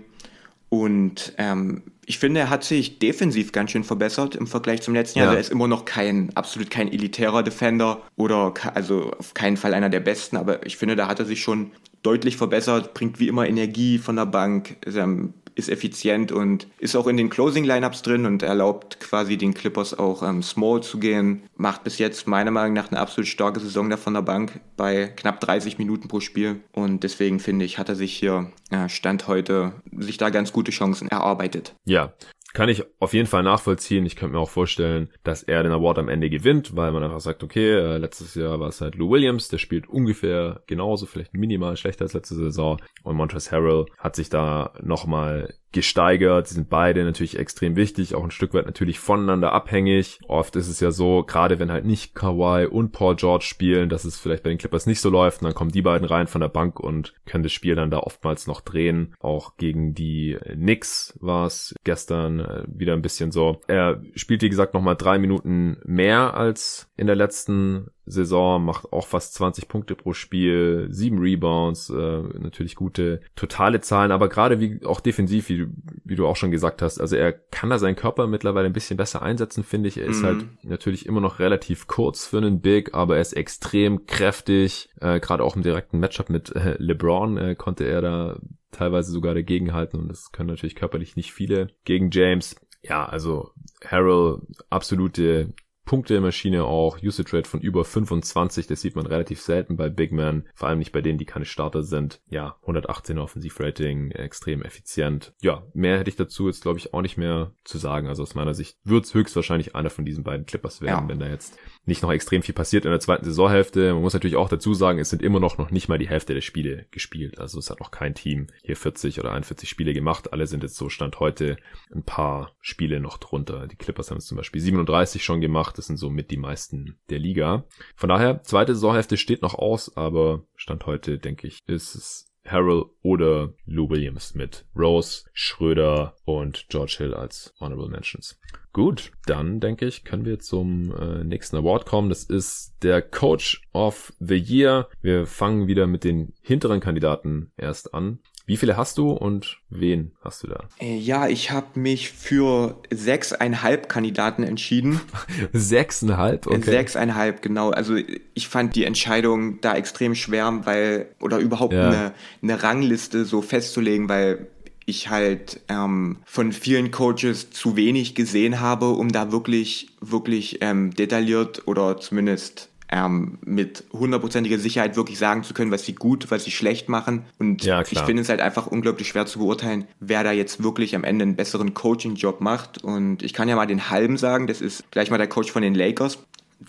und ähm, ich finde, er hat sich defensiv ganz schön verbessert im Vergleich zum letzten Jahr. Ja. Also er ist immer noch kein, absolut kein elitärer Defender oder also auf keinen Fall einer der besten, aber ich finde, da hat er sich schon deutlich verbessert, bringt wie immer Energie von der Bank, ist, ähm, effizient und ist auch in den Closing-Lineups drin und erlaubt quasi den Clippers auch ähm, small zu gehen. Macht bis jetzt meiner Meinung nach eine absolut starke Saison da von der Bank bei knapp 30 Minuten pro Spiel. Und deswegen finde ich, hat er sich hier äh, Stand heute sich da ganz gute Chancen erarbeitet. Ja, kann ich auf jeden Fall nachvollziehen. Ich könnte mir auch vorstellen, dass er den Award am Ende gewinnt, weil man einfach sagt, okay, äh, letztes Jahr war es halt Lou Williams, der spielt ungefähr genauso, vielleicht minimal schlechter als letzte Saison. Und Montrezl Harrell hat sich da nochmal gesteigert. Sie sind beide natürlich extrem wichtig, auch ein Stück weit natürlich voneinander abhängig. Oft ist es ja so, gerade wenn halt nicht Kawhi und Paul George spielen, dass es vielleicht bei den Clippers nicht so läuft und dann kommen die beiden rein von der Bank und können das Spiel dann da oftmals noch drehen. Auch gegen die Knicks war es gestern äh, wieder ein bisschen so. Er spielt, wie gesagt, nochmal drei Minuten mehr als in der letzten Saison, macht auch fast 20 Punkte pro Spiel, sieben Rebounds, äh, natürlich gute totale Zahlen, aber gerade wie auch defensiv, wie, wie du auch schon gesagt hast, also er kann da seinen Körper mittlerweile ein bisschen besser einsetzen, finde ich. Er ist halt mhm. halt natürlich immer noch relativ kurz für einen Big, aber er ist extrem kräftig, äh, gerade auch im direkten Matchup mit äh, LeBron äh, konnte er da teilweise sogar dagegenhalten und das können natürlich körperlich nicht viele gegen James. Ja, also Harrell, absolute Punktemaschine auch, Usage Rate von über 25, das sieht man relativ selten bei Big Men, vor allem nicht bei denen, die keine Starter sind. Ja, 118 Offensivrating, extrem effizient. Ja, mehr hätte ich dazu jetzt glaube ich auch nicht mehr zu sagen. Also aus meiner Sicht wird es höchstwahrscheinlich einer von diesen beiden Clippers werden, ja. wenn da jetzt nicht noch extrem viel passiert in der zweiten Saisonhälfte. Man muss natürlich auch dazu sagen, es sind immer noch noch nicht mal die Hälfte der Spiele gespielt. Also es hat noch kein Team hier 40 oder 41 Spiele gemacht. Alle sind jetzt so Stand heute ein paar Spiele noch drunter. Die Clippers haben es zum Beispiel 37 schon gemacht. Das sind somit die meisten der Liga. Von daher, zweite Saisonhälfte steht noch aus, aber Stand heute, denke ich, ist es Harrell oder Lou Williams mit Rose, Schröder und George Hill als Honorable Mentions. Gut, dann denke ich, können wir zum äh, nächsten Award kommen. Das ist der Coach of the Year. Wir fangen wieder mit den hinteren Kandidaten erst an. Wie viele hast du und wen hast du da? Äh, ja, ich habe mich für sechseinhalb Kandidaten entschieden. [LAUGHS] sechseinhalb? Okay. Sechseinhalb, genau. Also ich fand die Entscheidung da extrem schwer, weil, oder überhaupt ja. eine, eine Rangliste so festzulegen, weil ich halt ähm, von vielen Coaches zu wenig gesehen habe, um da wirklich, wirklich ähm, detailliert oder zumindest ähm, mit hundertprozentiger Sicherheit wirklich sagen zu können, was sie gut, was sie schlecht machen. Und Ja, ich finde es halt einfach unglaublich schwer zu beurteilen, wer da jetzt wirklich am Ende einen besseren Coaching-Job macht. Und ich kann ja mal den halben sagen, das ist gleich mal der Coach von den Lakers,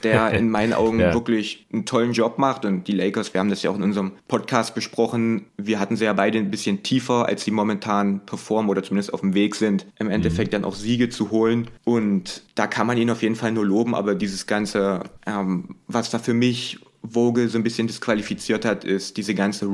der [LAUGHS] in meinen Augen Ja. wirklich einen tollen Job macht. Und die Lakers, wir haben das ja auch in unserem Podcast besprochen, wir hatten sie ja beide ein bisschen tiefer, als sie momentan performen oder zumindest auf dem Weg sind, im Endeffekt dann auch Siege zu holen. Und da kann man ihn auf jeden Fall nur loben, aber dieses Ganze, ähm, was da für mich Vogel so ein bisschen disqualifiziert hat, ist diese ganze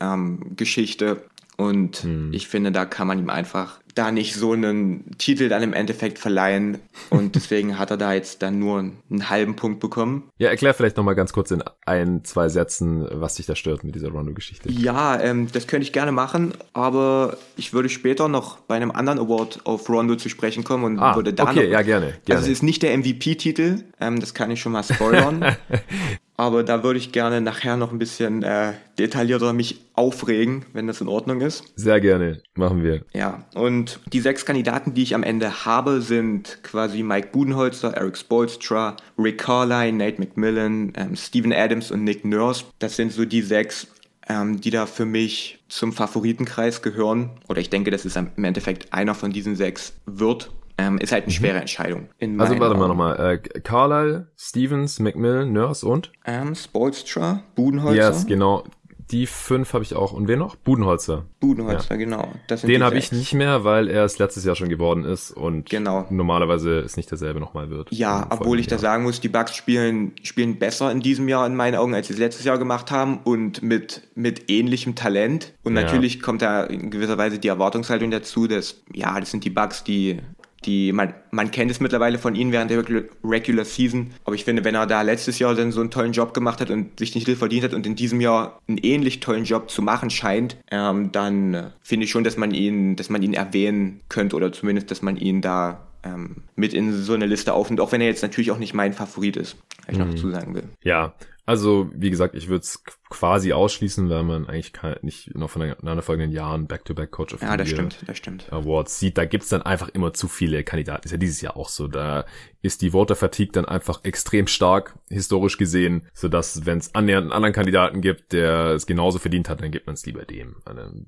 Rondo-Geschichte. und Hm. ich finde, da kann man ihm einfach da nicht so einen Titel dann im Endeffekt verleihen. Und [LAUGHS] deswegen hat er da jetzt dann nur einen halben Punkt bekommen. Ja, erklär vielleicht nochmal ganz kurz in ein, zwei Sätzen, was dich da stört mit dieser Rondo-Geschichte. Ja, ähm, das könnte ich gerne machen, aber ich würde später noch bei einem anderen Award auf Rondo zu sprechen kommen und Ah, würde da okay, noch, ja, gerne, gerne. Also es ist nicht der MVP-Titel, ähm, das kann ich schon mal spoilern. [LAUGHS] aber da würde ich gerne nachher noch ein bisschen äh, detaillierter mich aufregen, wenn das in Ordnung ist. Sehr gerne, machen wir. Ja, und die sechs Kandidaten, die ich am Ende habe, sind quasi Mike Budenholzer, Eric Spoelstra, Rick Carline, Nate McMillan, ähm, Steven Adams und Nick Nurse. Das sind so die sechs, ähm, die da für mich zum Favoritenkreis gehören. Oder ich denke, dass es im Endeffekt einer von diesen sechs wird. Ähm, ist halt eine schwere Entscheidung. in Also warte mal nochmal. Äh, Carlisle, Stevens, McMillan, Nurse und? Ähm, Spoelstra, Budenholzer, Yes, genau. Die fünf habe ich auch. Und wen noch? Budenholzer. Budenholzer, genau. Das sind Den habe ich nicht mehr, weil er es letztes Jahr schon geworden ist und Genau. normalerweise es nicht derselbe nochmal wird. Ja, obwohl ich da Jahr. sagen muss, die Bucks spielen, spielen besser in diesem Jahr in meinen Augen, als sie es letztes Jahr gemacht haben und mit, mit ähnlichem Talent. Und Ja. natürlich kommt da in gewisser Weise die Erwartungshaltung dazu, dass, ja, das sind die Bucks, die, die, man, man kennt es mittlerweile von ihnen während der Regular- Season. Aber ich finde, wenn er da letztes Jahr dann so einen tollen Job gemacht hat und sich den Titel verdient hat und in diesem Jahr einen ähnlich tollen Job zu machen scheint, ähm, dann äh, finde ich schon, dass man ihn, dass man ihn erwähnen könnte oder zumindest, dass man ihn da ähm, mit in so eine Liste aufnimmt, auch wenn er jetzt natürlich auch nicht mein Favorit ist, was ich Mhm. noch dazu sagen will. Ja, also wie gesagt, ich würde es quasi ausschließen, weil man eigentlich kein, nicht noch von den folgenden Jahren Back-to-Back-Coach of Ja, the das Year stimmt, das stimmt. Awards sieht, da gibt's dann einfach immer zu viele Kandidaten. Ist ja dieses Jahr auch so. Da ist die Voter Fatigue dann einfach extrem stark, historisch gesehen, sodass, wenn es annähernd einen anderen Kandidaten gibt, der es genauso verdient hat, dann gibt man es lieber dem.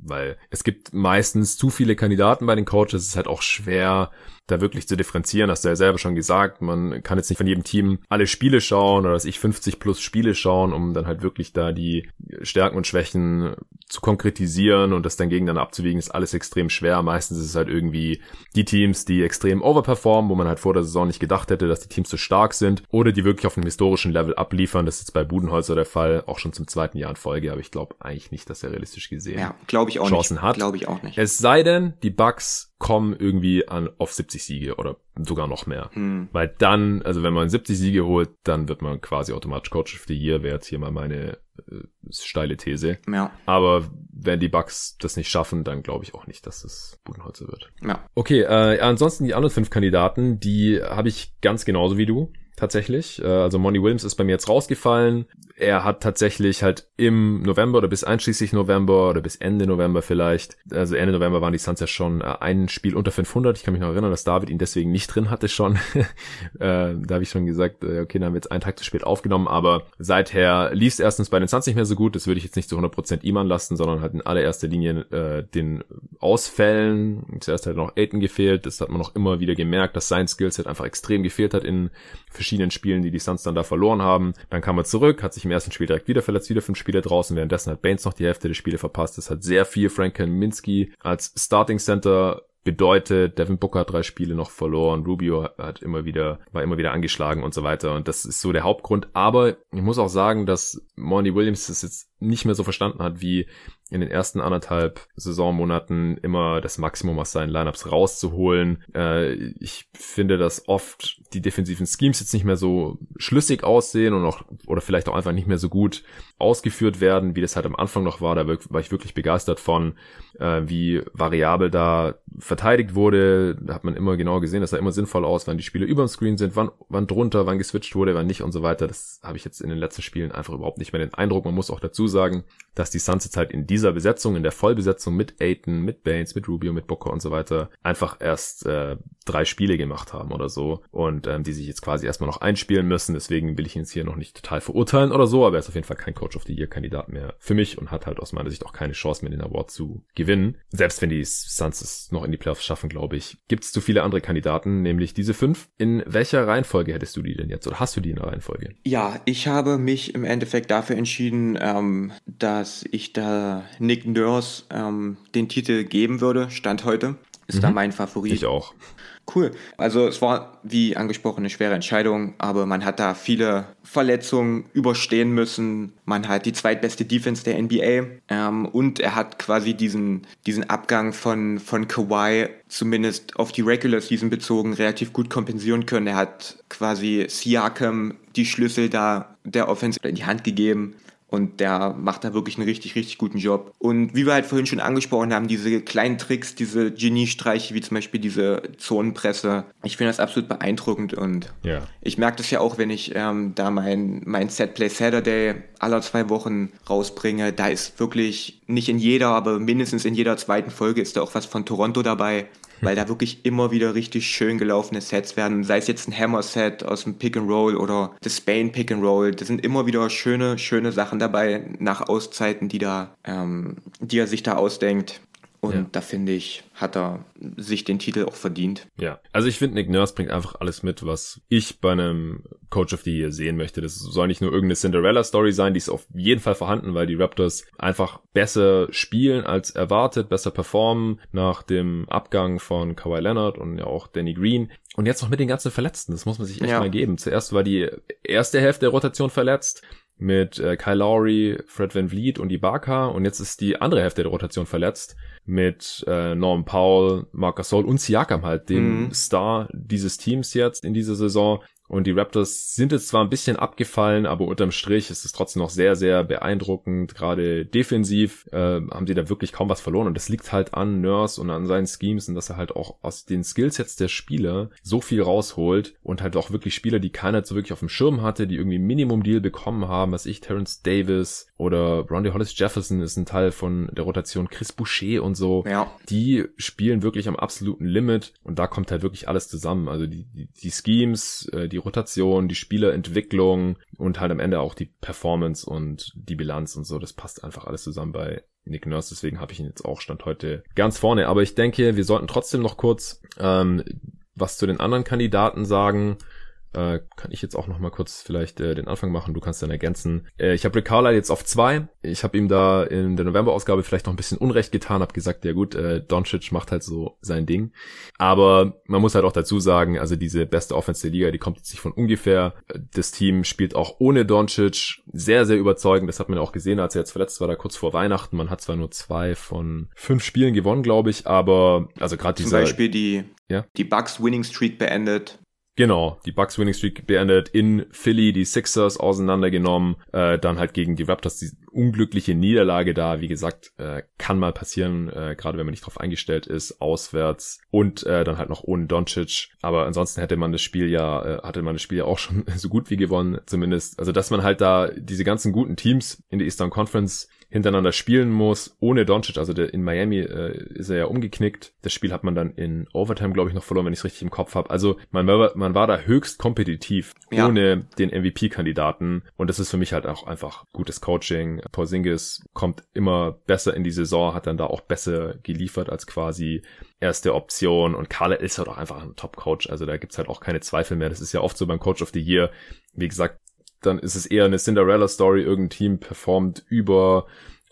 Weil es gibt meistens zu viele Kandidaten bei den Coaches. Es ist halt auch schwer, da wirklich zu differenzieren. Hast du ja selber schon gesagt. Man kann jetzt nicht von jedem Team alle Spiele schauen oder dass ich 50 plus Spiele schauen, um dann halt wirklich da die Stärken und Schwächen zu konkretisieren und das dann gegeneinander abzuwiegen, ist alles extrem schwer. Meistens ist es halt irgendwie die Teams, die extrem overperformen, wo man halt vor der Saison nicht gedacht hätte, dass die Teams so stark sind oder die wirklich auf einem historischen Level abliefern. Das ist jetzt bei Budenholzer der Fall, auch schon zum zweiten Jahr in Folge, aber ich glaube eigentlich nicht, dass er realistisch gesehen Ja, glaube ich auch Chancen nicht. hat. Glaube ich auch nicht. Es sei denn, die Bucks kommen irgendwie an auf 70 Siege oder sogar noch mehr. Hm. Weil dann, also wenn man 70 Siege holt, dann wird man quasi automatisch Coach of the Year, wäre jetzt hier mal meine äh, steile These. Ja, Aber wenn die Bucks das nicht schaffen, dann glaube ich auch nicht, dass es Budenholzer wird. ja. Okay, äh, ansonsten die anderen fünf Kandidaten, die habe ich ganz genauso wie du tatsächlich. Äh, also Monty Williams ist bei mir jetzt rausgefallen. Er hat tatsächlich halt im November oder bis einschließlich November oder bis Ende November vielleicht, also Ende November waren die Suns ja schon äh, ein Spiel unter 500. Ich kann mich noch erinnern, dass David ihn deswegen nicht drin hatte schon. [LAUGHS] äh, da habe ich schon gesagt, äh, okay, dann haben wir jetzt einen Tag zu spät aufgenommen, aber seither lief es erstens bei den Suns nicht mehr so gut. Das würde ich jetzt nicht zu 100% ihm anlassen, sondern halt in allererster Linie äh, den Ausfällen. Zuerst hat noch Aiton gefehlt. Das hat man noch immer wieder gemerkt, dass sein Skillset einfach extrem gefehlt hat in verschiedenen Spielen, die die Suns dann da verloren haben. Dann kam er zurück, hat sich im ersten Spiel direkt wieder verletzt, wieder fünf Spiele draußen. Währenddessen hat Baines noch die Hälfte der Spiele verpasst. Das hat sehr viel Frank Kaminsky als Starting Center bedeutet, Devin Booker hat drei Spiele noch verloren, Rubio hat immer wieder, war immer wieder angeschlagen und so weiter und das ist so der Hauptgrund, aber ich muss auch sagen, dass Monty Williams das jetzt nicht mehr so verstanden hat, wie in den ersten anderthalb Saisonmonaten immer das Maximum aus seinen Lineups rauszuholen. Äh, ich finde, dass oft die defensiven Schemes jetzt nicht mehr so schlüssig aussehen und auch, oder vielleicht auch einfach nicht mehr so gut ausgeführt werden, wie das halt am Anfang noch war. Da war ich wirklich begeistert von, äh, wie variabel da verteidigt wurde. Da hat man immer genau gesehen, das sah immer sinnvoll aus, wann die Spiele über dem Screen sind, wann, wann drunter, wann geswitcht wurde, wann nicht und so weiter. Das habe ich jetzt in den letzten Spielen einfach überhaupt nicht mehr den Eindruck. Man muss auch dazu sagen, dass die Suns jetzt halt in dieser Besetzung, in der Vollbesetzung mit Aiton, mit Baines, mit Rubio, mit Booker und so weiter, einfach erst äh, drei Spiele gemacht haben oder so und ähm, die sich jetzt quasi erstmal noch einspielen müssen. Deswegen will ich ihn jetzt hier noch nicht total verurteilen oder so, aber er ist auf jeden Fall kein Coach of the Year Kandidat mehr für mich und hat halt aus meiner Sicht auch keine Chance mehr, den Award zu gewinnen. Selbst wenn die Suns es noch in die Playoffs schaffen, glaube ich, gibt es zu viele andere Kandidaten, nämlich diese fünf. In welcher Reihenfolge hättest du die denn jetzt oder hast du die in der Reihenfolge? Ja, ich habe mich im Endeffekt dafür entschieden, ähm, dass ich da Nick Nurse ähm, den Titel geben würde, Stand heute. Ist mhm. da mein Favorit. Ich auch. Cool. Also es war, wie angesprochen, eine schwere Entscheidung, aber man hat da viele Verletzungen überstehen müssen. Man hat die zweitbeste Defense der NBA ähm, und er hat quasi diesen, diesen Abgang von, von Kawhi zumindest auf die Regular Season bezogen relativ gut kompensieren können. Er hat quasi Siakam die Schlüssel da der Offense in die Hand gegeben. Und der macht da wirklich einen richtig, richtig guten Job. Und wie wir halt vorhin schon angesprochen haben, diese kleinen Tricks, diese Geniestreiche, wie zum Beispiel diese Zonenpresse, ich finde das absolut beeindruckend. Und ja. ich merke das ja auch, wenn ich ähm, da mein, mein Set Play Saturday aller zwei Wochen rausbringe. Da ist wirklich nicht in jeder, aber mindestens in jeder zweiten Folge ist da auch was von Toronto dabei weil da wirklich immer wieder richtig schön gelaufene Sets werden. Sei es jetzt ein Hammer-Set aus dem Pick and Roll oder das Spain Pick and Roll. Das sind immer wieder schöne, schöne Sachen dabei nach Auszeiten, die da, ähm, die er sich da ausdenkt. Und ja. da finde ich, hat er sich den Titel auch verdient. Ja, also ich finde, Nick Nurse bringt einfach alles mit, was ich bei einem Coach of the Year sehen möchte. Das soll nicht nur irgendeine Cinderella-Story sein, die ist auf jeden Fall vorhanden, weil die Raptors einfach besser spielen als erwartet, besser performen nach dem Abgang von Kawhi Leonard und ja auch Danny Green. Und jetzt noch mit den ganzen Verletzten, das muss man sich echt ja. mal geben. Zuerst war die erste Hälfte der Rotation verletzt, mit äh, Kyle Lowry, Fred Van Vliet und Ibaka und jetzt ist die andere Hälfte der Rotation verletzt mit äh, Norm Powell, Marc Gasol und Siakam halt, dem mhm. Star dieses Teams jetzt in dieser Saison. Und die Raptors sind jetzt zwar ein bisschen abgefallen, aber unterm Strich ist es trotzdem noch sehr, sehr beeindruckend. Gerade defensiv äh, haben sie da wirklich kaum was verloren. Und das liegt halt an Nurse und an seinen Schemes und dass er halt auch aus den Skillsets der Spieler so viel rausholt und halt auch wirklich Spieler, die keiner so wirklich auf dem Schirm hatte, die irgendwie Minimum-Deal bekommen haben, was ich, Terrence Davis oder Rondy Hollis Jefferson ist ein Teil von der Rotation, Chris Boucher und so. Ja. Die spielen wirklich am absoluten Limit und da kommt halt wirklich alles zusammen. Also die, die, die Schemes, äh, die die Rotation, die Spielerentwicklung und halt am Ende auch die Performance und die Bilanz und so. Das passt einfach alles zusammen bei Nick Nurse. Deswegen habe ich ihn jetzt auch Stand heute ganz vorne. Aber ich denke, wir sollten trotzdem noch kurz ähm, was zu den anderen Kandidaten sagen. Äh, kann ich jetzt auch noch mal kurz vielleicht äh, den Anfang machen, du kannst dann ergänzen. Äh, ich habe Rick Carlisle jetzt auf zwei. Ich habe ihm da in der November-Ausgabe vielleicht noch ein bisschen Unrecht getan, habe gesagt, ja gut, äh, Doncic macht halt so sein Ding. Aber man muss halt auch dazu sagen, also diese beste Offense der Liga, die kommt jetzt nicht von ungefähr. Das Team spielt auch ohne Doncic sehr, sehr überzeugend. Das hat man ja auch gesehen, als er jetzt verletzt war, da kurz vor Weihnachten. Man hat zwar nur zwei von fünf Spielen gewonnen, glaube ich, aber also gerade dieser... Zum Beispiel die, ja? die Bucks Winning Streak beendet. Genau, die Bucks Winning Streak beendet, in Philly die Sixers auseinandergenommen, äh, dann halt gegen die Raptors die unglückliche Niederlage da, wie gesagt, äh, kann mal passieren, äh, gerade wenn man nicht drauf eingestellt ist, auswärts und äh, dann halt noch ohne Doncic, aber ansonsten hätte man das Spiel ja, äh, hatte man das Spiel ja auch schon [LAUGHS] so gut wie gewonnen, zumindest, also dass man halt da diese ganzen guten Teams in der Eastern Conference hintereinander spielen muss, ohne Doncic, also der, in Miami äh, ist er ja umgeknickt. Das Spiel hat man dann in Overtime, glaube ich, noch verloren, wenn ich es richtig im Kopf habe. Also man war, man war da höchst kompetitiv, ja. ohne den MVP-Kandidaten. Und das ist für mich halt auch einfach gutes Coaching. Porzingis kommt immer besser in die Saison, hat dann da auch besser geliefert als quasi erste Option. Und Carla ist halt auch einfach ein Top-Coach. Also da gibt's halt auch keine Zweifel mehr. Das ist ja oft so beim Coach of the Year. Wie gesagt, dann ist es eher eine Cinderella-Story, irgendein Team performt über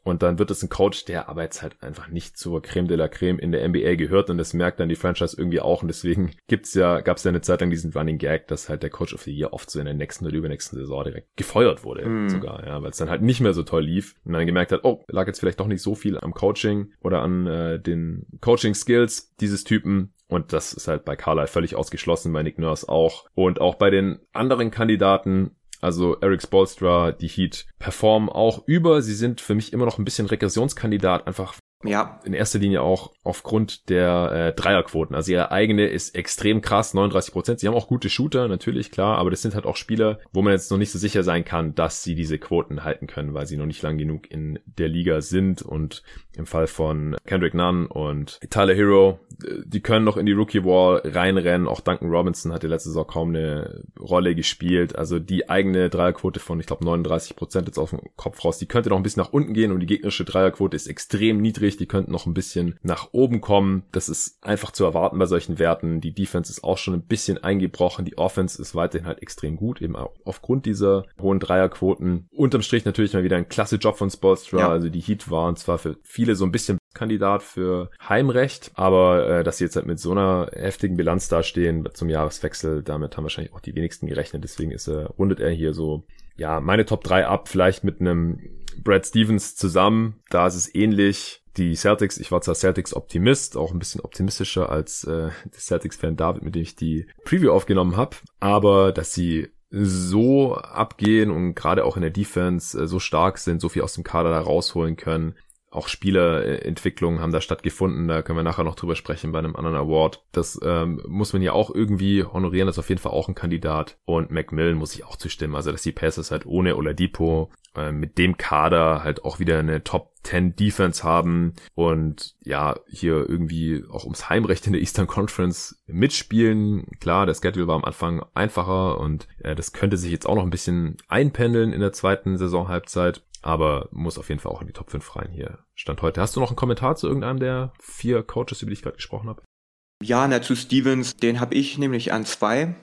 und dann wird es ein Coach, der aber jetzt halt einfach nicht zur Creme de la Creme in der NBA gehört und das merkt dann die Franchise irgendwie auch und deswegen [LAUGHS] gibt's ja, gab's ja eine Zeit lang diesen Running Gag, dass halt der Coach of the Year oft so in der nächsten oder übernächsten Saison direkt gefeuert wurde mm. sogar, ja, weil es dann halt nicht mehr so toll lief und man gemerkt hat, oh, lag jetzt vielleicht doch nicht so viel am Coaching oder an äh, den Coaching Skills dieses Typen und das ist halt bei Carlisle völlig ausgeschlossen, bei Nick Nurse auch. Und auch bei den anderen Kandidaten also Eric Spolstra, die Heat performen auch über. Sie sind für mich immer noch ein bisschen Regressionskandidat, einfach Ja. In erster Linie auch aufgrund der äh, Dreierquoten. Also ihre eigene ist extrem krass, 39 Prozent. Sie haben auch gute Shooter, natürlich, klar, aber das sind halt auch Spieler, wo man jetzt noch nicht so sicher sein kann, dass sie diese Quoten halten können, weil sie noch nicht lang genug in der Liga sind. Und im Fall von Kendrick Nunn und Tyler Hero, äh, die können noch in die Rookie Wall reinrennen. Auch Duncan Robinson hat die letzte Saison kaum eine Rolle gespielt. Also die eigene Dreierquote von, ich glaube, 39 Prozent jetzt auf dem Kopf raus, die könnte noch ein bisschen nach unten gehen und die gegnerische Dreierquote ist extrem niedrig. Die könnten noch ein bisschen nach oben kommen. Das ist einfach zu erwarten bei solchen Werten. Die Defense ist auch schon ein bisschen eingebrochen. Die Offense ist weiterhin halt extrem gut, eben auch aufgrund dieser hohen Dreierquoten. Unterm Strich natürlich mal wieder ein klasse Job von Spolstra. Ja. Also die Heat waren zwar für viele so ein bisschen Kandidat für Heimrecht, aber äh, dass sie jetzt halt mit so einer heftigen Bilanz dastehen zum Jahreswechsel, damit haben wahrscheinlich auch die wenigsten gerechnet. Deswegen ist er, rundet er hier so, ja, meine Top 3 ab, vielleicht mit einem Brad Stevens zusammen. Da ist es ähnlich. Die Celtics, ich war zwar Celtics-Optimist, auch ein bisschen optimistischer als äh, der Celtics-Fan David, mit dem ich die Preview aufgenommen habe, aber dass sie so abgehen und gerade auch in der Defense äh, so stark sind, so viel aus dem Kader da rausholen können, auch Spielerentwicklungen haben da stattgefunden. Da können wir nachher noch drüber sprechen bei einem anderen Award. Das ähm, muss man ja auch irgendwie honorieren. Das ist auf jeden Fall auch ein Kandidat. Und Macmillan muss ich auch zustimmen. Also, dass die Pacers halt ohne Oladipo äh, mit dem Kader halt auch wieder eine Top 10 Defense haben und ja, hier irgendwie auch ums Heimrecht in der Eastern Conference mitspielen. Klar, der Schedule war am Anfang einfacher und äh, das könnte sich jetzt auch noch ein bisschen einpendeln in der zweiten Saisonhalbzeit aber muss auf jeden Fall auch in die Top 5 rein hier. Stand heute. Hast du noch einen Kommentar zu irgendeinem der vier Coaches, über die ich gerade gesprochen habe? Ja, na, zu Stevens, den habe ich nämlich an zwei.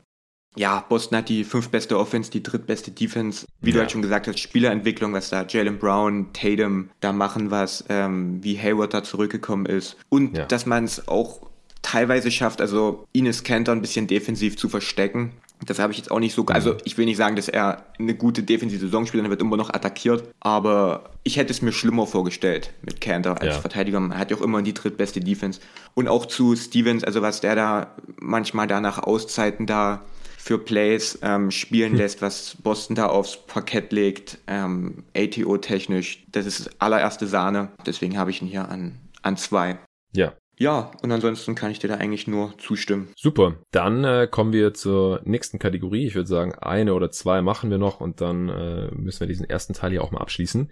Ja, Boston hat die fünf beste Offense, die drittbeste Defense. Wie ja. du halt schon gesagt hast, Spielerentwicklung, was da Jalen Brown, Tatum da machen, was ähm, wie Hayward da zurückgekommen ist. Und ja. dass man es auch teilweise schafft, also Ines Kanter ein bisschen defensiv zu verstecken. Das habe ich jetzt auch nicht so. Also, ich will nicht sagen, dass er eine gute defensive Saison spielt, er wird immer noch attackiert. Aber ich hätte es mir schlimmer vorgestellt mit Cantor als ja. Verteidiger. Er hat ja auch immer die drittbeste Defense. Und auch zu Stevens, also was der da manchmal da nach Auszeiten da für Plays ähm, spielen hm. lässt, was Boston da aufs Parkett legt, ähm, ATO-technisch, das ist allererste Sahne. Deswegen habe ich ihn hier an, an zwei. Ja, ja, und ansonsten kann ich dir da eigentlich nur zustimmen. Super. Dann äh, kommen wir zur nächsten Kategorie. Ich würde sagen, eine oder zwei machen wir noch und dann äh, müssen wir diesen ersten Teil hier auch mal abschließen.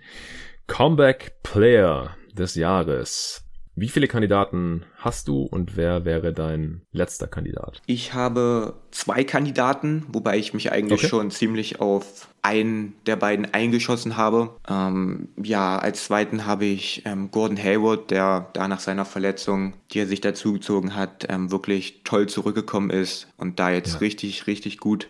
Comeback Player des Jahres. Wie viele Kandidaten hast du und wer wäre dein letzter Kandidat? Ich habe zwei Kandidaten, wobei ich mich eigentlich okay. schon ziemlich auf einen der beiden eingeschossen habe. Ähm, ja, als zweiten habe ich ähm, Gordon Hayward, der da nach seiner Verletzung, die er sich dazu gezogen hat, ähm, wirklich toll zurückgekommen ist und da jetzt ja. richtig, richtig gut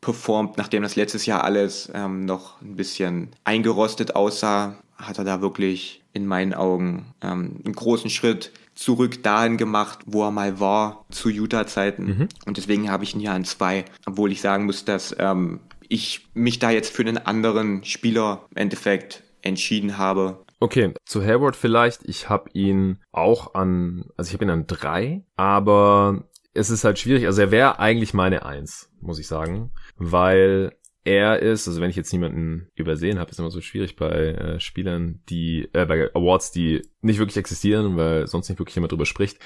performt, nachdem das letztes Jahr alles ähm, noch ein bisschen eingerostet aussah, hat er da wirklich in meinen Augen ähm, einen großen Schritt zurück dahin gemacht, wo er mal war zu Utah-Zeiten. Mhm. Und deswegen habe ich ihn hier an zwei, obwohl ich sagen muss, dass ähm, ich mich da jetzt für einen anderen Spieler im Endeffekt entschieden habe. Okay, zu Hayward vielleicht. Ich habe ihn auch an, also ich habe ihn an drei, aber es ist halt schwierig. Also er wäre eigentlich meine Eins, muss ich sagen, weil er ist, also wenn ich jetzt niemanden übersehen habe, ist immer so schwierig bei äh, Spielern, die, äh, bei Awards, die nicht wirklich existieren, weil sonst nicht wirklich jemand drüber spricht.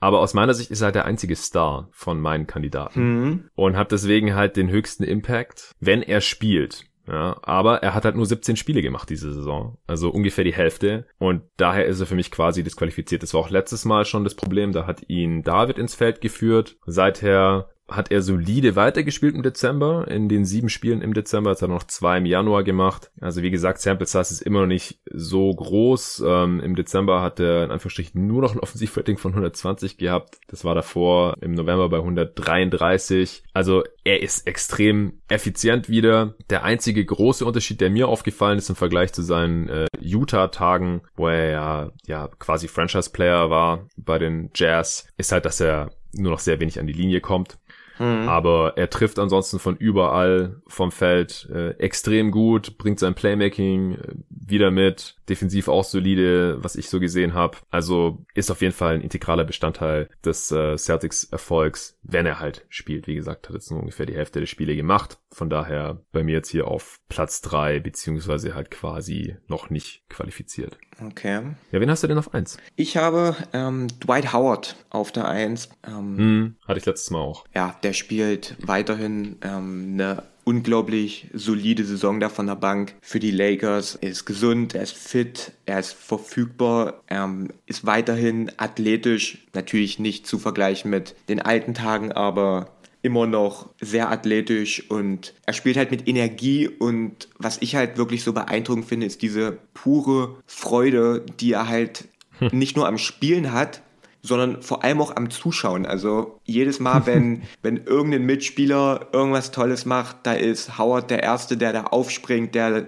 Aber aus meiner Sicht ist er halt der einzige Star von meinen Kandidaten. Mhm. Und hat deswegen halt den höchsten Impact, wenn er spielt. Ja, aber er hat halt nur 17 Spiele gemacht diese Saison. Also ungefähr die Hälfte. Und daher ist er für mich quasi disqualifiziert. Das war auch letztes Mal schon das Problem. Da hat ihn David ins Feld geführt. Seither hat er solide weitergespielt im Dezember. In den sieben Spielen im Dezember hat er noch zwei im Januar gemacht. Also wie gesagt, Sample Size ist immer noch nicht so groß. Ähm, Im Dezember hat er in Anführungsstrichen nur noch ein Offensivrating von 120 gehabt. Das war davor im November bei 133. Also er ist extrem effizient wieder. Der einzige große Unterschied, der mir aufgefallen ist im Vergleich zu seinen äh, Utah-Tagen, wo er ja, ja quasi Franchise-Player war bei den Jazz, ist halt, dass er nur noch sehr wenig an die Linie kommt. Mhm. Aber er trifft ansonsten von überall vom Feld äh, extrem gut, bringt sein Playmaking äh, wieder mit, defensiv auch solide, was ich so gesehen habe. Also ist auf jeden Fall ein integraler Bestandteil des äh, Celtics Erfolgs, wenn er halt spielt. Wie gesagt, hat jetzt nur ungefähr die Hälfte der Spiele gemacht. Von daher bei mir jetzt hier auf Platz drei beziehungsweise halt quasi noch nicht qualifiziert. Okay. Ja, wen hast du denn auf eins? Ich habe ähm, Dwight Howard auf der eins. Ähm, hm, hatte ich letztes Mal auch. Ja, der spielt weiterhin ähm, eine unglaublich solide Saison da von der Bank für die Lakers. Er ist gesund, er ist fit, er ist verfügbar, er ist weiterhin athletisch. Natürlich nicht zu vergleichen mit den alten Tagen, aber immer noch sehr athletisch und er spielt halt mit Energie und was ich halt wirklich so beeindruckend finde, ist diese pure Freude, die er halt hm. [LAUGHS] nicht nur am Spielen hat, sondern vor allem auch am Zuschauen. Also jedes Mal, [LAUGHS] wenn, wenn irgendein Mitspieler irgendwas Tolles macht, da ist Howard der Erste, der da aufspringt, der,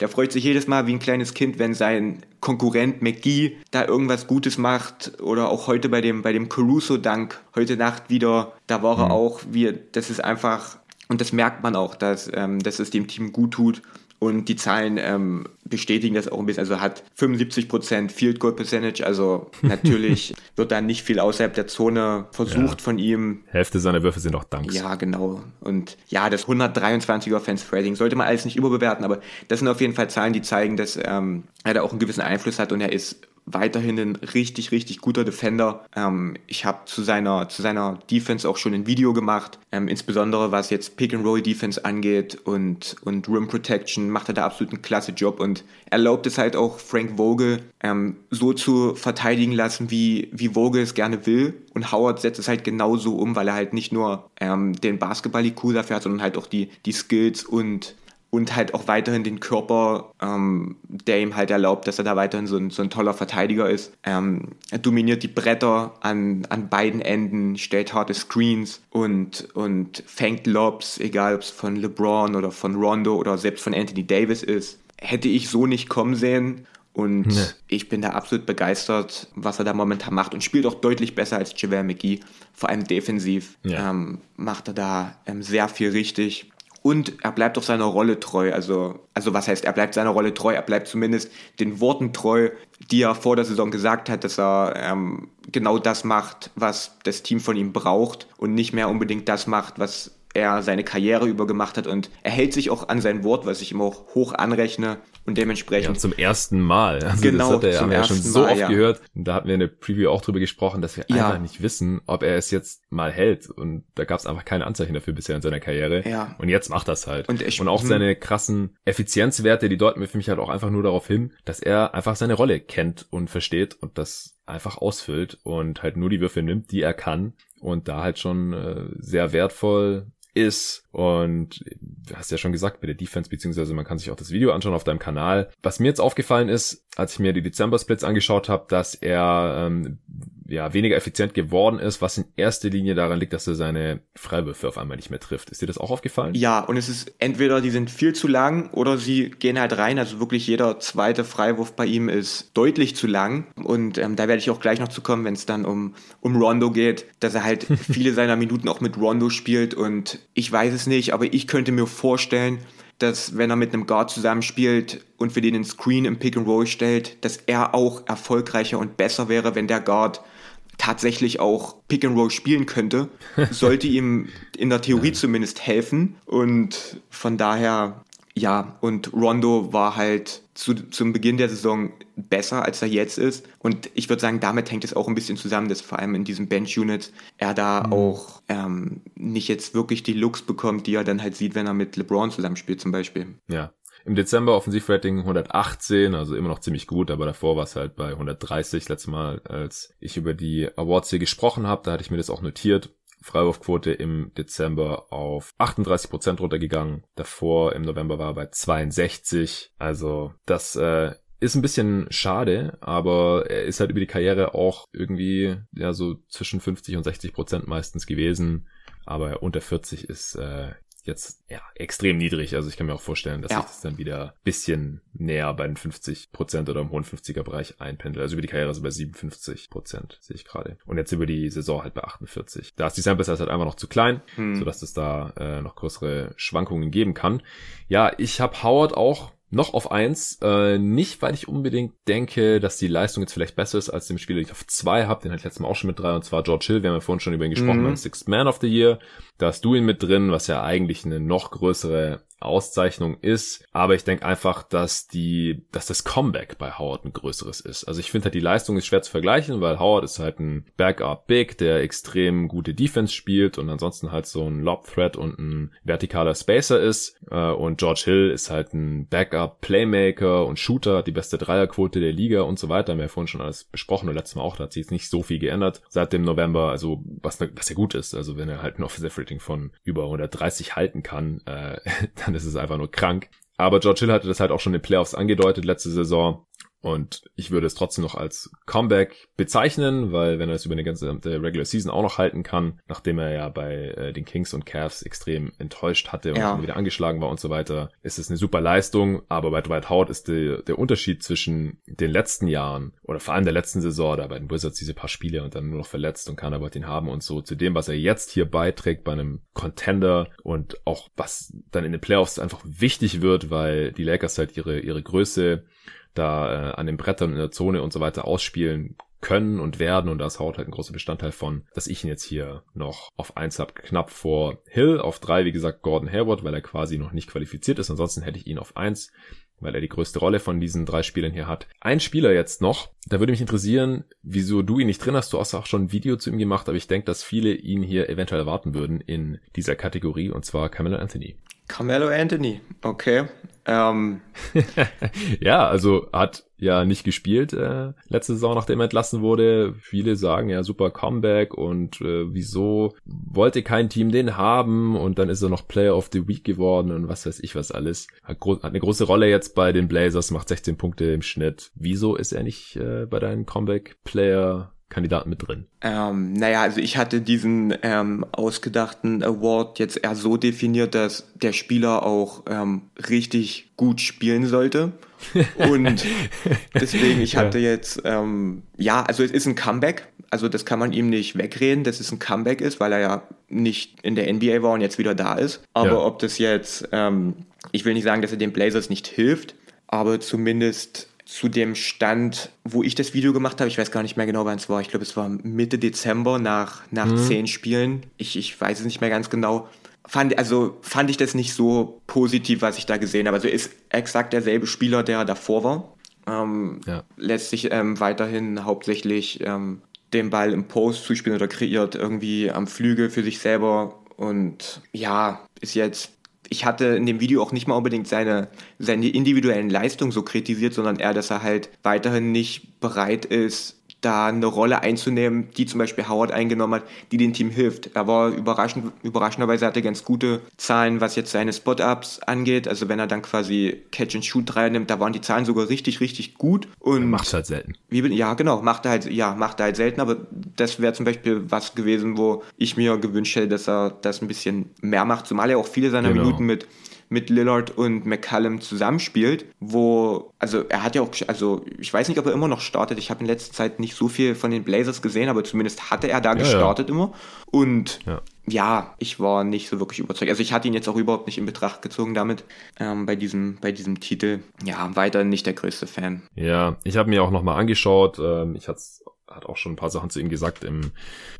der freut sich jedes Mal wie ein kleines Kind, wenn sein Konkurrent McGee da irgendwas Gutes macht oder auch heute bei dem, bei dem Caruso-Dank heute Nacht wieder, da war er mhm. auch, wie, das ist einfach, und das merkt man auch, dass, ähm, dass es dem Team gut tut und die Zahlen ähm, bestätigen das auch ein bisschen. Also hat 75% Field Goal Percentage. Also [LAUGHS] natürlich wird da nicht viel außerhalb der Zone versucht ja. von ihm. Hälfte seiner Würfe sind auch Dunks. Ja, genau. Und ja, das 123er Offensive Rating sollte man alles nicht überbewerten, aber das sind auf jeden Fall Zahlen, die zeigen, dass ähm, er da auch einen gewissen Einfluss hat und er ist weiterhin ein richtig, richtig guter Defender. Ähm, ich habe zu seiner, zu seiner Defense auch schon ein Video gemacht, ähm, insbesondere was jetzt Pick-and-Roll-Defense angeht und, und Rim Protection macht er da absolut einen klasse Job und erlaubt es halt auch Frank Vogel ähm, so zu verteidigen lassen, wie, wie Vogel es gerne will. Und Howard setzt es halt genauso um, weil er halt nicht nur ähm, den Basketball-IQ dafür hat, sondern halt auch die, die Skills und und halt auch weiterhin den Körper, ähm, der ihm halt erlaubt, dass er da weiterhin so ein, so ein toller Verteidiger ist. Ähm, er dominiert die Bretter an, an beiden Enden, stellt harte Screens und, und fängt Lobs, egal ob es von LeBron oder von Rondo oder selbst von Anthony Davis ist. Hätte ich so nicht kommen sehen. Und nee. ich bin da absolut begeistert, was er da momentan macht und spielt auch deutlich besser als JaVale McGee. Vor allem defensiv ja. ähm, macht er da ähm, sehr viel richtig und er bleibt auch seiner Rolle treu. Also, also was heißt, er bleibt seiner Rolle treu? Er bleibt zumindest den Worten treu, die er vor der Saison gesagt hat, dass er ähm, genau das macht, was das Team von ihm braucht und nicht mehr unbedingt das macht, was er seine Karriere über gemacht hat und er hält sich auch an sein Wort, was ich ihm auch hoch anrechne und dementsprechend. Ja, zum ersten Mal. Also genau, das hat er, haben wir ja schon so Mal, oft ja. gehört. Und da hatten wir in der Preview auch drüber gesprochen, dass wir ja. einfach nicht wissen, ob er es jetzt mal hält. Und da gab es einfach keine Anzeichen dafür bisher in seiner Karriere. Ja. Und jetzt macht das halt. Und, ich, und auch hm. seine krassen Effizienzwerte, die deuten mir für mich halt auch einfach nur darauf hin, dass er einfach seine Rolle kennt und versteht und das einfach ausfüllt und halt nur die Würfe nimmt, die er kann und da halt schon äh, sehr wertvoll ist. Und du hast ja schon gesagt, bei der Defense, beziehungsweise man kann sich auch das Video anschauen auf deinem Kanal. Was mir jetzt aufgefallen ist, als ich mir die Dezember-Splits angeschaut habe, dass er ähm, ja weniger effizient geworden ist, was in erster Linie daran liegt, dass er seine Freiwürfe auf einmal nicht mehr trifft. Ist dir das auch aufgefallen? Ja, und es ist entweder die sind viel zu lang oder sie gehen halt rein. Also wirklich jeder zweite Freiwurf bei ihm ist deutlich zu lang. Und ähm, da werde ich auch gleich noch zu kommen, wenn es dann um, um Rondo geht, dass er halt [LAUGHS] viele seiner Minuten auch mit Rondo spielt. Und ich weiß es nicht, aber ich könnte mir vorstellen, dass wenn er mit einem Guard zusammenspielt und für den einen Screen im Pick and Roll stellt, dass er auch erfolgreicher und besser wäre, wenn der Guard tatsächlich auch Pick and Roll spielen könnte, [LAUGHS] sollte ihm in der Theorie zumindest helfen. Und von daher, ja, und Rondo war halt zu, zum Beginn der Saison besser, als er jetzt ist. Und ich würde sagen, damit hängt es auch ein bisschen zusammen, dass vor allem in diesem Bench-Unit er da mhm. auch ähm, nicht jetzt wirklich die Looks bekommt, die er dann halt sieht, wenn er mit LeBron zusammenspielt zum Beispiel. Ja, im Dezember Offensivrating 118, also immer noch ziemlich gut, aber davor war es halt bei 130 letztes Mal, als ich über die Awards hier gesprochen habe. Da hatte ich mir das auch notiert. Freiwurfquote im Dezember auf 38 Prozent runtergegangen. Davor im November war er bei 62. Also das äh, ist ein bisschen schade, aber er ist halt über die Karriere auch irgendwie ja so zwischen 50 und 60 Prozent meistens gewesen. Aber unter 40 ist äh, jetzt ja extrem niedrig. Also ich kann mir auch vorstellen, dass ja. sich das dann wieder bisschen näher bei den 50 Prozent oder im hohen 50er Bereich einpendelt. Also über die Karriere so bei 57 Prozent sehe ich gerade. Und jetzt über die Saison halt bei 48. Da ist die Sample Size halt einfach noch zu klein, hm. sodass es da äh, noch größere Schwankungen geben kann. Ja, ich habe Howard auch noch auf eins. Äh, nicht, weil ich unbedingt denke, dass die Leistung jetzt vielleicht besser ist als dem Spieler, den ich auf zwei habe. Den hatte ich letztes Mal auch schon mit drei, und zwar George Hill. Wir haben ja vorhin schon über ihn gesprochen, mhm. beim Sixth Man of the Year. Da hast du ihn mit drin, was ja eigentlich eine noch größere Auszeichnung ist. Aber ich denke einfach, dass die, dass das Comeback bei Howard ein größeres ist. Also ich finde halt die Leistung ist schwer zu vergleichen, weil Howard ist halt ein Backup Big, der extrem gute Defense spielt und ansonsten halt so ein Lob Threat und ein vertikaler Spacer ist. Äh, und George Hill ist halt ein Backup Playmaker und Shooter, die beste Dreierquote der Liga und so weiter. Haben wir ja vorhin schon alles besprochen und letztes Mal auch, da hat sich jetzt nicht so viel geändert seit dem November. Also was, was ja gut ist. Also wenn er halt ein Offensive Rating von über 130 halten kann, äh, [LAUGHS] dann ist es einfach nur krank. Aber George Hill hatte das halt auch schon in den Playoffs angedeutet letzte Saison. Und ich würde es trotzdem noch als Comeback bezeichnen, weil wenn er es über eine ganze Regular Season auch noch halten kann, nachdem er ja bei äh, den Kings und Cavs extrem enttäuscht hatte und ja. wieder angeschlagen war und so weiter, ist es eine super Leistung. Aber bei Dwight Howard ist die, der Unterschied zwischen den letzten Jahren oder vor allem der letzten Saison, da bei den Wizards diese paar Spiele und dann nur noch verletzt und keiner wollte ihn haben und so, zu dem, was er jetzt hier beiträgt bei einem Contender und auch was dann in den Playoffs einfach wichtig wird, weil die Lakers halt ihre, ihre Größe da äh, an den Brettern in der Zone und so weiter ausspielen können und werden und das haut halt ein großer Bestandteil von, dass ich ihn jetzt hier noch auf eins habe, knapp vor Hill, auf drei wie gesagt Gordon Hayward, weil er quasi noch nicht qualifiziert ist, ansonsten hätte ich ihn auf eins weil er die größte Rolle von diesen drei Spielern hier hat. Ein Spieler jetzt noch, da würde mich interessieren, wieso du ihn nicht drin hast. Du hast auch schon ein Video zu ihm gemacht, aber ich denke, dass viele ihn hier eventuell erwarten würden in dieser Kategorie, und zwar Camelo Anthony. Camelo Anthony, okay. Ähm. [LAUGHS] ja, also hat ja nicht gespielt äh, letzte Saison, nachdem er entlassen wurde. Viele sagen ja super Comeback und äh, wieso wollte kein Team den haben und dann ist er noch Player of the Week geworden und was weiß ich was alles. Hat, hat eine große Rolle jetzt bei den Blazers, macht 16 Punkte im Schnitt. Wieso ist er nicht äh, bei deinen Comeback Player Kandidaten mit drin? Ähm, naja, also ich hatte diesen ähm, ausgedachten Award jetzt eher so definiert, dass der Spieler auch ähm, richtig gut spielen sollte. [LAUGHS] Und deswegen, ich hatte ja. jetzt, ähm, ja, also es ist ein Comeback. Also das kann man ihm nicht wegreden, dass es ein Comeback ist, weil er ja nicht in der NBA war und jetzt wieder da ist. Aber ja. ob das jetzt, ähm, ich will nicht sagen, dass er den Blazers nicht hilft, aber zumindest zu dem Stand, wo ich das Video gemacht habe. Ich weiß gar nicht mehr genau, wann es war. Ich glaube, es war Mitte Dezember nach, nach mhm. zehn Spielen. Ich, ich weiß es nicht mehr ganz genau. Fand, also fand ich das nicht so positiv, was ich da gesehen habe. Also ist exakt derselbe Spieler, der davor war. Ähm, ja. Lässt sich ähm, weiterhin hauptsächlich ähm, den Ball im Post zuspielen oder kreiert irgendwie am Flügel für sich selber. Und ja, ist jetzt ich hatte in dem Video auch nicht mal unbedingt seine, seine individuellen Leistungen so kritisiert, sondern eher, dass er halt weiterhin nicht bereit ist, da eine Rolle einzunehmen, die zum Beispiel Howard eingenommen hat, die dem Team hilft. Er war überraschend, überraschenderweise hatte ganz gute Zahlen, was jetzt seine Spot-Ups angeht. Also wenn er dann quasi Catch-and-Shoot nimmt, da waren die Zahlen sogar richtig, richtig gut. Und macht halt selten. Wie, ja, genau, macht er halt, ja, macht er halt selten, aber das wäre zum Beispiel was gewesen, wo ich mir gewünscht hätte, dass er das ein bisschen mehr macht, zumal er auch viele seiner genau. Minuten mit mit Lillard und McCallum zusammenspielt, wo, also er hat ja auch, also ich weiß nicht, ob er immer noch startet. Ich habe in letzter Zeit nicht so viel von den Blazers gesehen, aber zumindest hatte er da ja, gestartet ja. immer. Und ja. ja. ich war nicht so wirklich überzeugt. Also ich hatte ihn jetzt auch überhaupt nicht in Betracht gezogen damit, ähm, bei, diesem, bei diesem Titel. Ja, weiter nicht der größte Fan. Ja, ich habe mir auch nochmal angeschaut. Ähm, ich hatte hat auch schon ein paar Sachen zu ihm gesagt im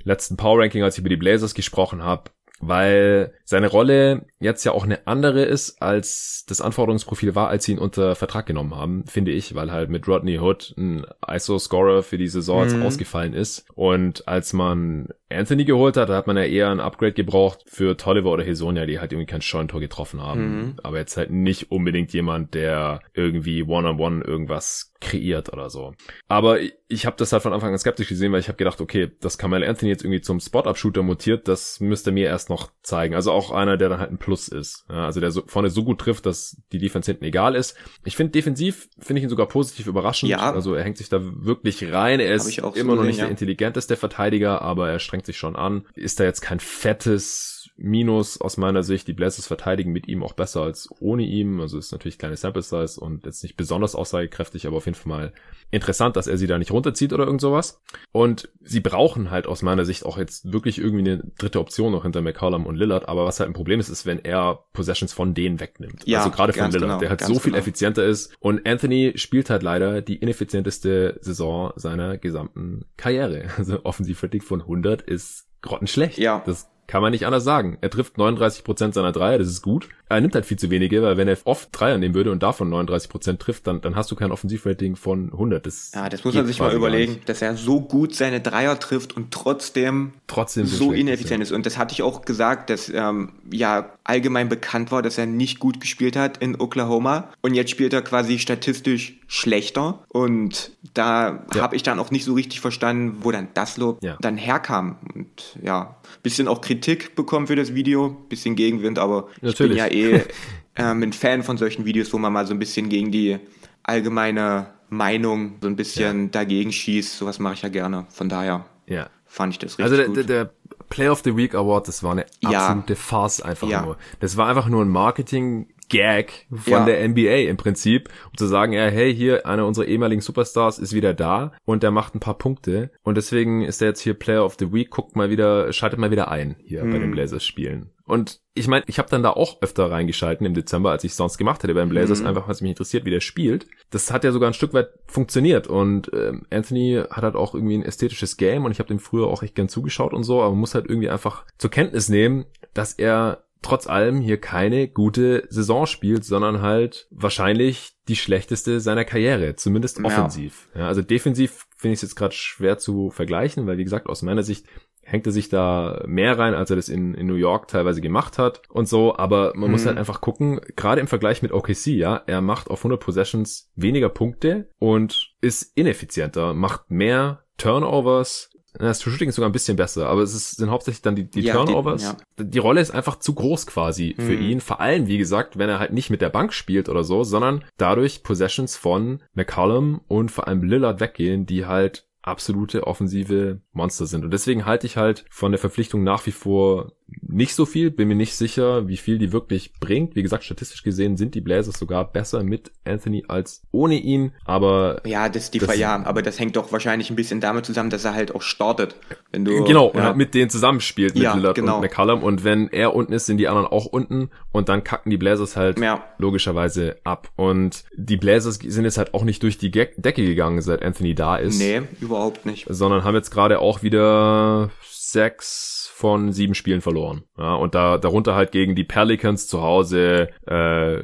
letzten Power Ranking, als ich über die Blazers gesprochen habe weil seine Rolle jetzt ja auch eine andere ist, als das Anforderungsprofil war, als sie ihn unter Vertrag genommen haben, finde ich, weil halt mit Rodney Hood ein ISO-Scorer für die Saison mhm. ausgefallen ist. Und als man Anthony geholt hat, da hat man ja eher ein Upgrade gebraucht für Tolliver oder Hesonia, die halt irgendwie kein Scheuntor getroffen haben. Mhm. Aber jetzt halt nicht unbedingt jemand, der irgendwie One-on-One -on -one irgendwas kreiert oder so. Aber ich habe das halt von Anfang an skeptisch gesehen, weil ich habe gedacht, okay, dass Kamal Anthony jetzt irgendwie zum Spot-Up-Shooter mutiert, das müsste mir erst noch zeigen. Also auch einer, der dann halt ein Plus ist. Ja, also der so, vorne so gut trifft, dass die Defense hinten egal ist. Ich finde defensiv, finde ich ihn sogar positiv überraschend. Ja. Also er hängt sich da wirklich rein. Er ist immer so noch nicht ja. der intelligenteste Verteidiger, aber er strengt sich schon an. Ist da jetzt kein fettes Minus aus meiner Sicht, die Blazers verteidigen mit ihm auch besser als ohne ihm. Also ist natürlich kleine Sample Size und jetzt nicht besonders aussagekräftig, aber auf jeden Fall mal interessant, dass er sie da nicht runterzieht oder irgend sowas. Und sie brauchen halt aus meiner Sicht auch jetzt wirklich irgendwie eine dritte Option noch hinter McCollum und Lillard. Aber was halt ein Problem ist, ist, wenn er Possessions von denen wegnimmt. Ja, also gerade von Lillard, genau, der halt so viel genau. effizienter ist. Und Anthony spielt halt leider die ineffizienteste Saison seiner gesamten Karriere. [LAUGHS] Also Offensivrating von 100 ist grottenschlecht. Ja. Das kann man nicht anders sagen. Er trifft 39% seiner Dreier, das ist gut. Er nimmt halt viel zu wenige, weil wenn er oft Dreier nehmen würde und davon 39% trifft, dann, dann hast du kein Offensivrating von 100. Das ja, das muss man sich mal überlegen, dass er so gut seine Dreier trifft und trotzdem, trotzdem so, so ineffizient ist. Und das hatte ich auch gesagt, dass ähm, ja allgemein bekannt war, dass er nicht gut gespielt hat in Oklahoma. Und jetzt spielt er quasi statistisch schlechter. Und da ja. habe ich dann auch nicht so richtig verstanden, wo dann das Lob ja. dann herkam. Und ja, bisschen auch Kritik bekommen für das Video, bisschen Gegenwind, aber Natürlich. ich bin ja eh [LAUGHS] ähm, ein Fan von solchen Videos, wo man mal so ein bisschen gegen die allgemeine Meinung so ein bisschen ja. dagegen schießt. Sowas mache ich ja gerne. Von daher ja. fand ich das richtig also der, gut. Der, der Play of the Week Award, das war eine absolute ja. Farce einfach ja. nur. Das war einfach nur ein Marketing Gag von ja. der NBA im Prinzip, um zu sagen, ja, hey, hier einer unserer ehemaligen Superstars ist wieder da und der macht ein paar Punkte und deswegen ist er jetzt hier Player of the Week, guckt mal wieder, schaltet mal wieder ein hier hm. bei den Blazers Spielen. Und ich meine, ich habe dann da auch öfter reingeschalten im Dezember, als ich sonst gemacht hätte beim Blazers, mhm. einfach weil es mich interessiert, wie der spielt. Das hat ja sogar ein Stück weit funktioniert und ähm, Anthony hat halt auch irgendwie ein ästhetisches Game und ich habe dem früher auch echt gern zugeschaut und so, aber man muss halt irgendwie einfach zur Kenntnis nehmen, dass er trotz allem hier keine gute Saison spielt, sondern halt wahrscheinlich die schlechteste seiner Karriere, zumindest offensiv. Ja, also defensiv finde ich es jetzt gerade schwer zu vergleichen, weil wie gesagt, aus meiner Sicht hängt er sich da mehr rein, als er das in, in New York teilweise gemacht hat und so, aber man mhm. muss halt einfach gucken, gerade im Vergleich mit OKC, ja, er macht auf 100 Possessions weniger Punkte und ist ineffizienter, macht mehr Turnovers, das Shooting ist sogar ein bisschen besser, aber es ist, sind hauptsächlich dann die, die ja, Turnovers. Die, ja. die, Rolle ist einfach zu groß quasi mhm. für ihn. Vor allem, wie gesagt, wenn er halt nicht mit der Bank spielt oder so, sondern dadurch Possessions von McCollum und vor allem Lillard weggehen, die halt absolute offensive Monster sind. Und deswegen halte ich halt von der Verpflichtung nach wie vor nicht so viel, bin mir nicht sicher, wie viel die wirklich bringt. Wie gesagt, statistisch gesehen sind die Blazers sogar besser mit Anthony als ohne ihn, aber... Ja, das ist die das, ja, aber das hängt doch wahrscheinlich ein bisschen damit zusammen, dass er halt auch startet. Wenn du, genau, ja. und halt mit denen zusammenspielt, mit ja, Lillard genau. und McCallum. Und wenn er unten ist, sind die anderen auch unten und dann kacken die Blazers halt ja. logischerweise ab. Und die Blazers sind jetzt halt auch nicht durch die Decke gegangen, seit Anthony da ist. Nee, überhaupt nicht. Sondern haben jetzt gerade auch wieder sechs von sieben Spielen verloren. Ja, und da darunter halt gegen die Pelicans zu Hause, äh,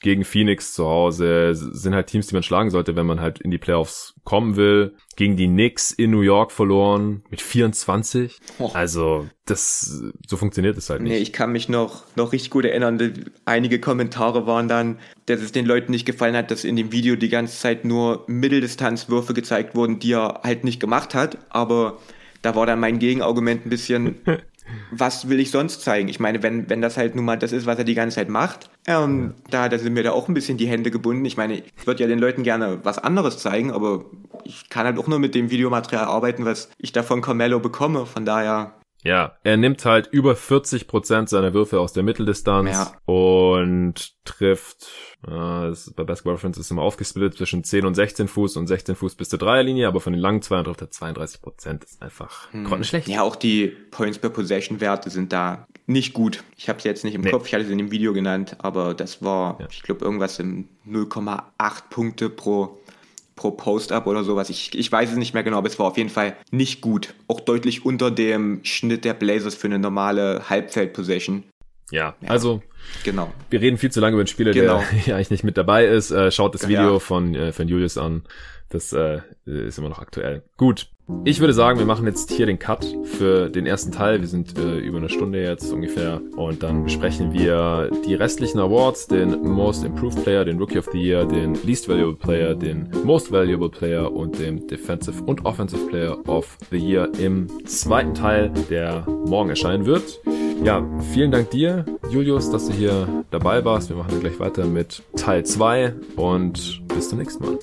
gegen Phoenix zu Hause sind halt Teams, die man schlagen sollte, wenn man halt in die Playoffs kommen will. Gegen die Knicks in New York verloren mit 24. Oh. Also das so funktioniert es halt nicht. Nee, ich kann mich noch noch richtig gut erinnern. Einige Kommentare waren dann, dass es den Leuten nicht gefallen hat, dass in dem Video die ganze Zeit nur Mitteldistanzwürfe gezeigt wurden, die er halt nicht gemacht hat. Aber da war dann mein Gegenargument ein bisschen, [LAUGHS] was will ich sonst zeigen? Ich meine, wenn, wenn das halt nun mal das ist, was er die ganze Zeit macht, ähm, da, da sind mir da auch ein bisschen die Hände gebunden. Ich meine, ich würde ja den Leuten gerne was anderes zeigen, aber ich kann halt auch nur mit dem Videomaterial arbeiten, was ich da von Carmelo bekomme. Von daher ja, er nimmt halt über 40 Prozent seiner Würfe aus der Mitteldistanz ja. und trifft, äh, bei Basketball Reference ist immer aufgesplittet zwischen 10 und 16 Fuß und 16 Fuß bis zur Dreierlinie, aber von den langen Zweiern trifft er 32 Prozent. ist einfach hm. grottenschlecht. Ja, auch die Points per Possession Werte sind da nicht gut. Ich habe es jetzt nicht im nee. Kopf, ich hatte es in dem Video genannt, aber das war, ja. ich glaube, irgendwas im 0,8 Punkte pro pro Post-Up oder sowas. Ich, ich weiß es nicht mehr genau, aber es war auf jeden Fall nicht gut. Auch deutlich unter dem Schnitt der Blazers für eine normale Halbfeld-Possession. Ja, ja, also genau. Wir reden viel zu lange über einen Spieler, genau. der [LAUGHS] ja eigentlich nicht mit dabei ist. Äh, schaut das Video ja. von, äh, von Julius an. Das äh, ist immer noch aktuell. Gut. Ich würde sagen, wir machen jetzt hier den Cut für den ersten Teil. Wir sind äh, über eine Stunde jetzt ungefähr und dann besprechen wir die restlichen Awards, den Most Improved Player, den Rookie of the Year, den Least Valuable Player, den Most Valuable Player und den Defensive und Offensive Player of the Year im zweiten Teil, der morgen erscheinen wird. Ja, vielen Dank dir, Julius, dass du hier dabei warst. Wir machen gleich weiter mit Teil 2 und bis zum nächsten Mal.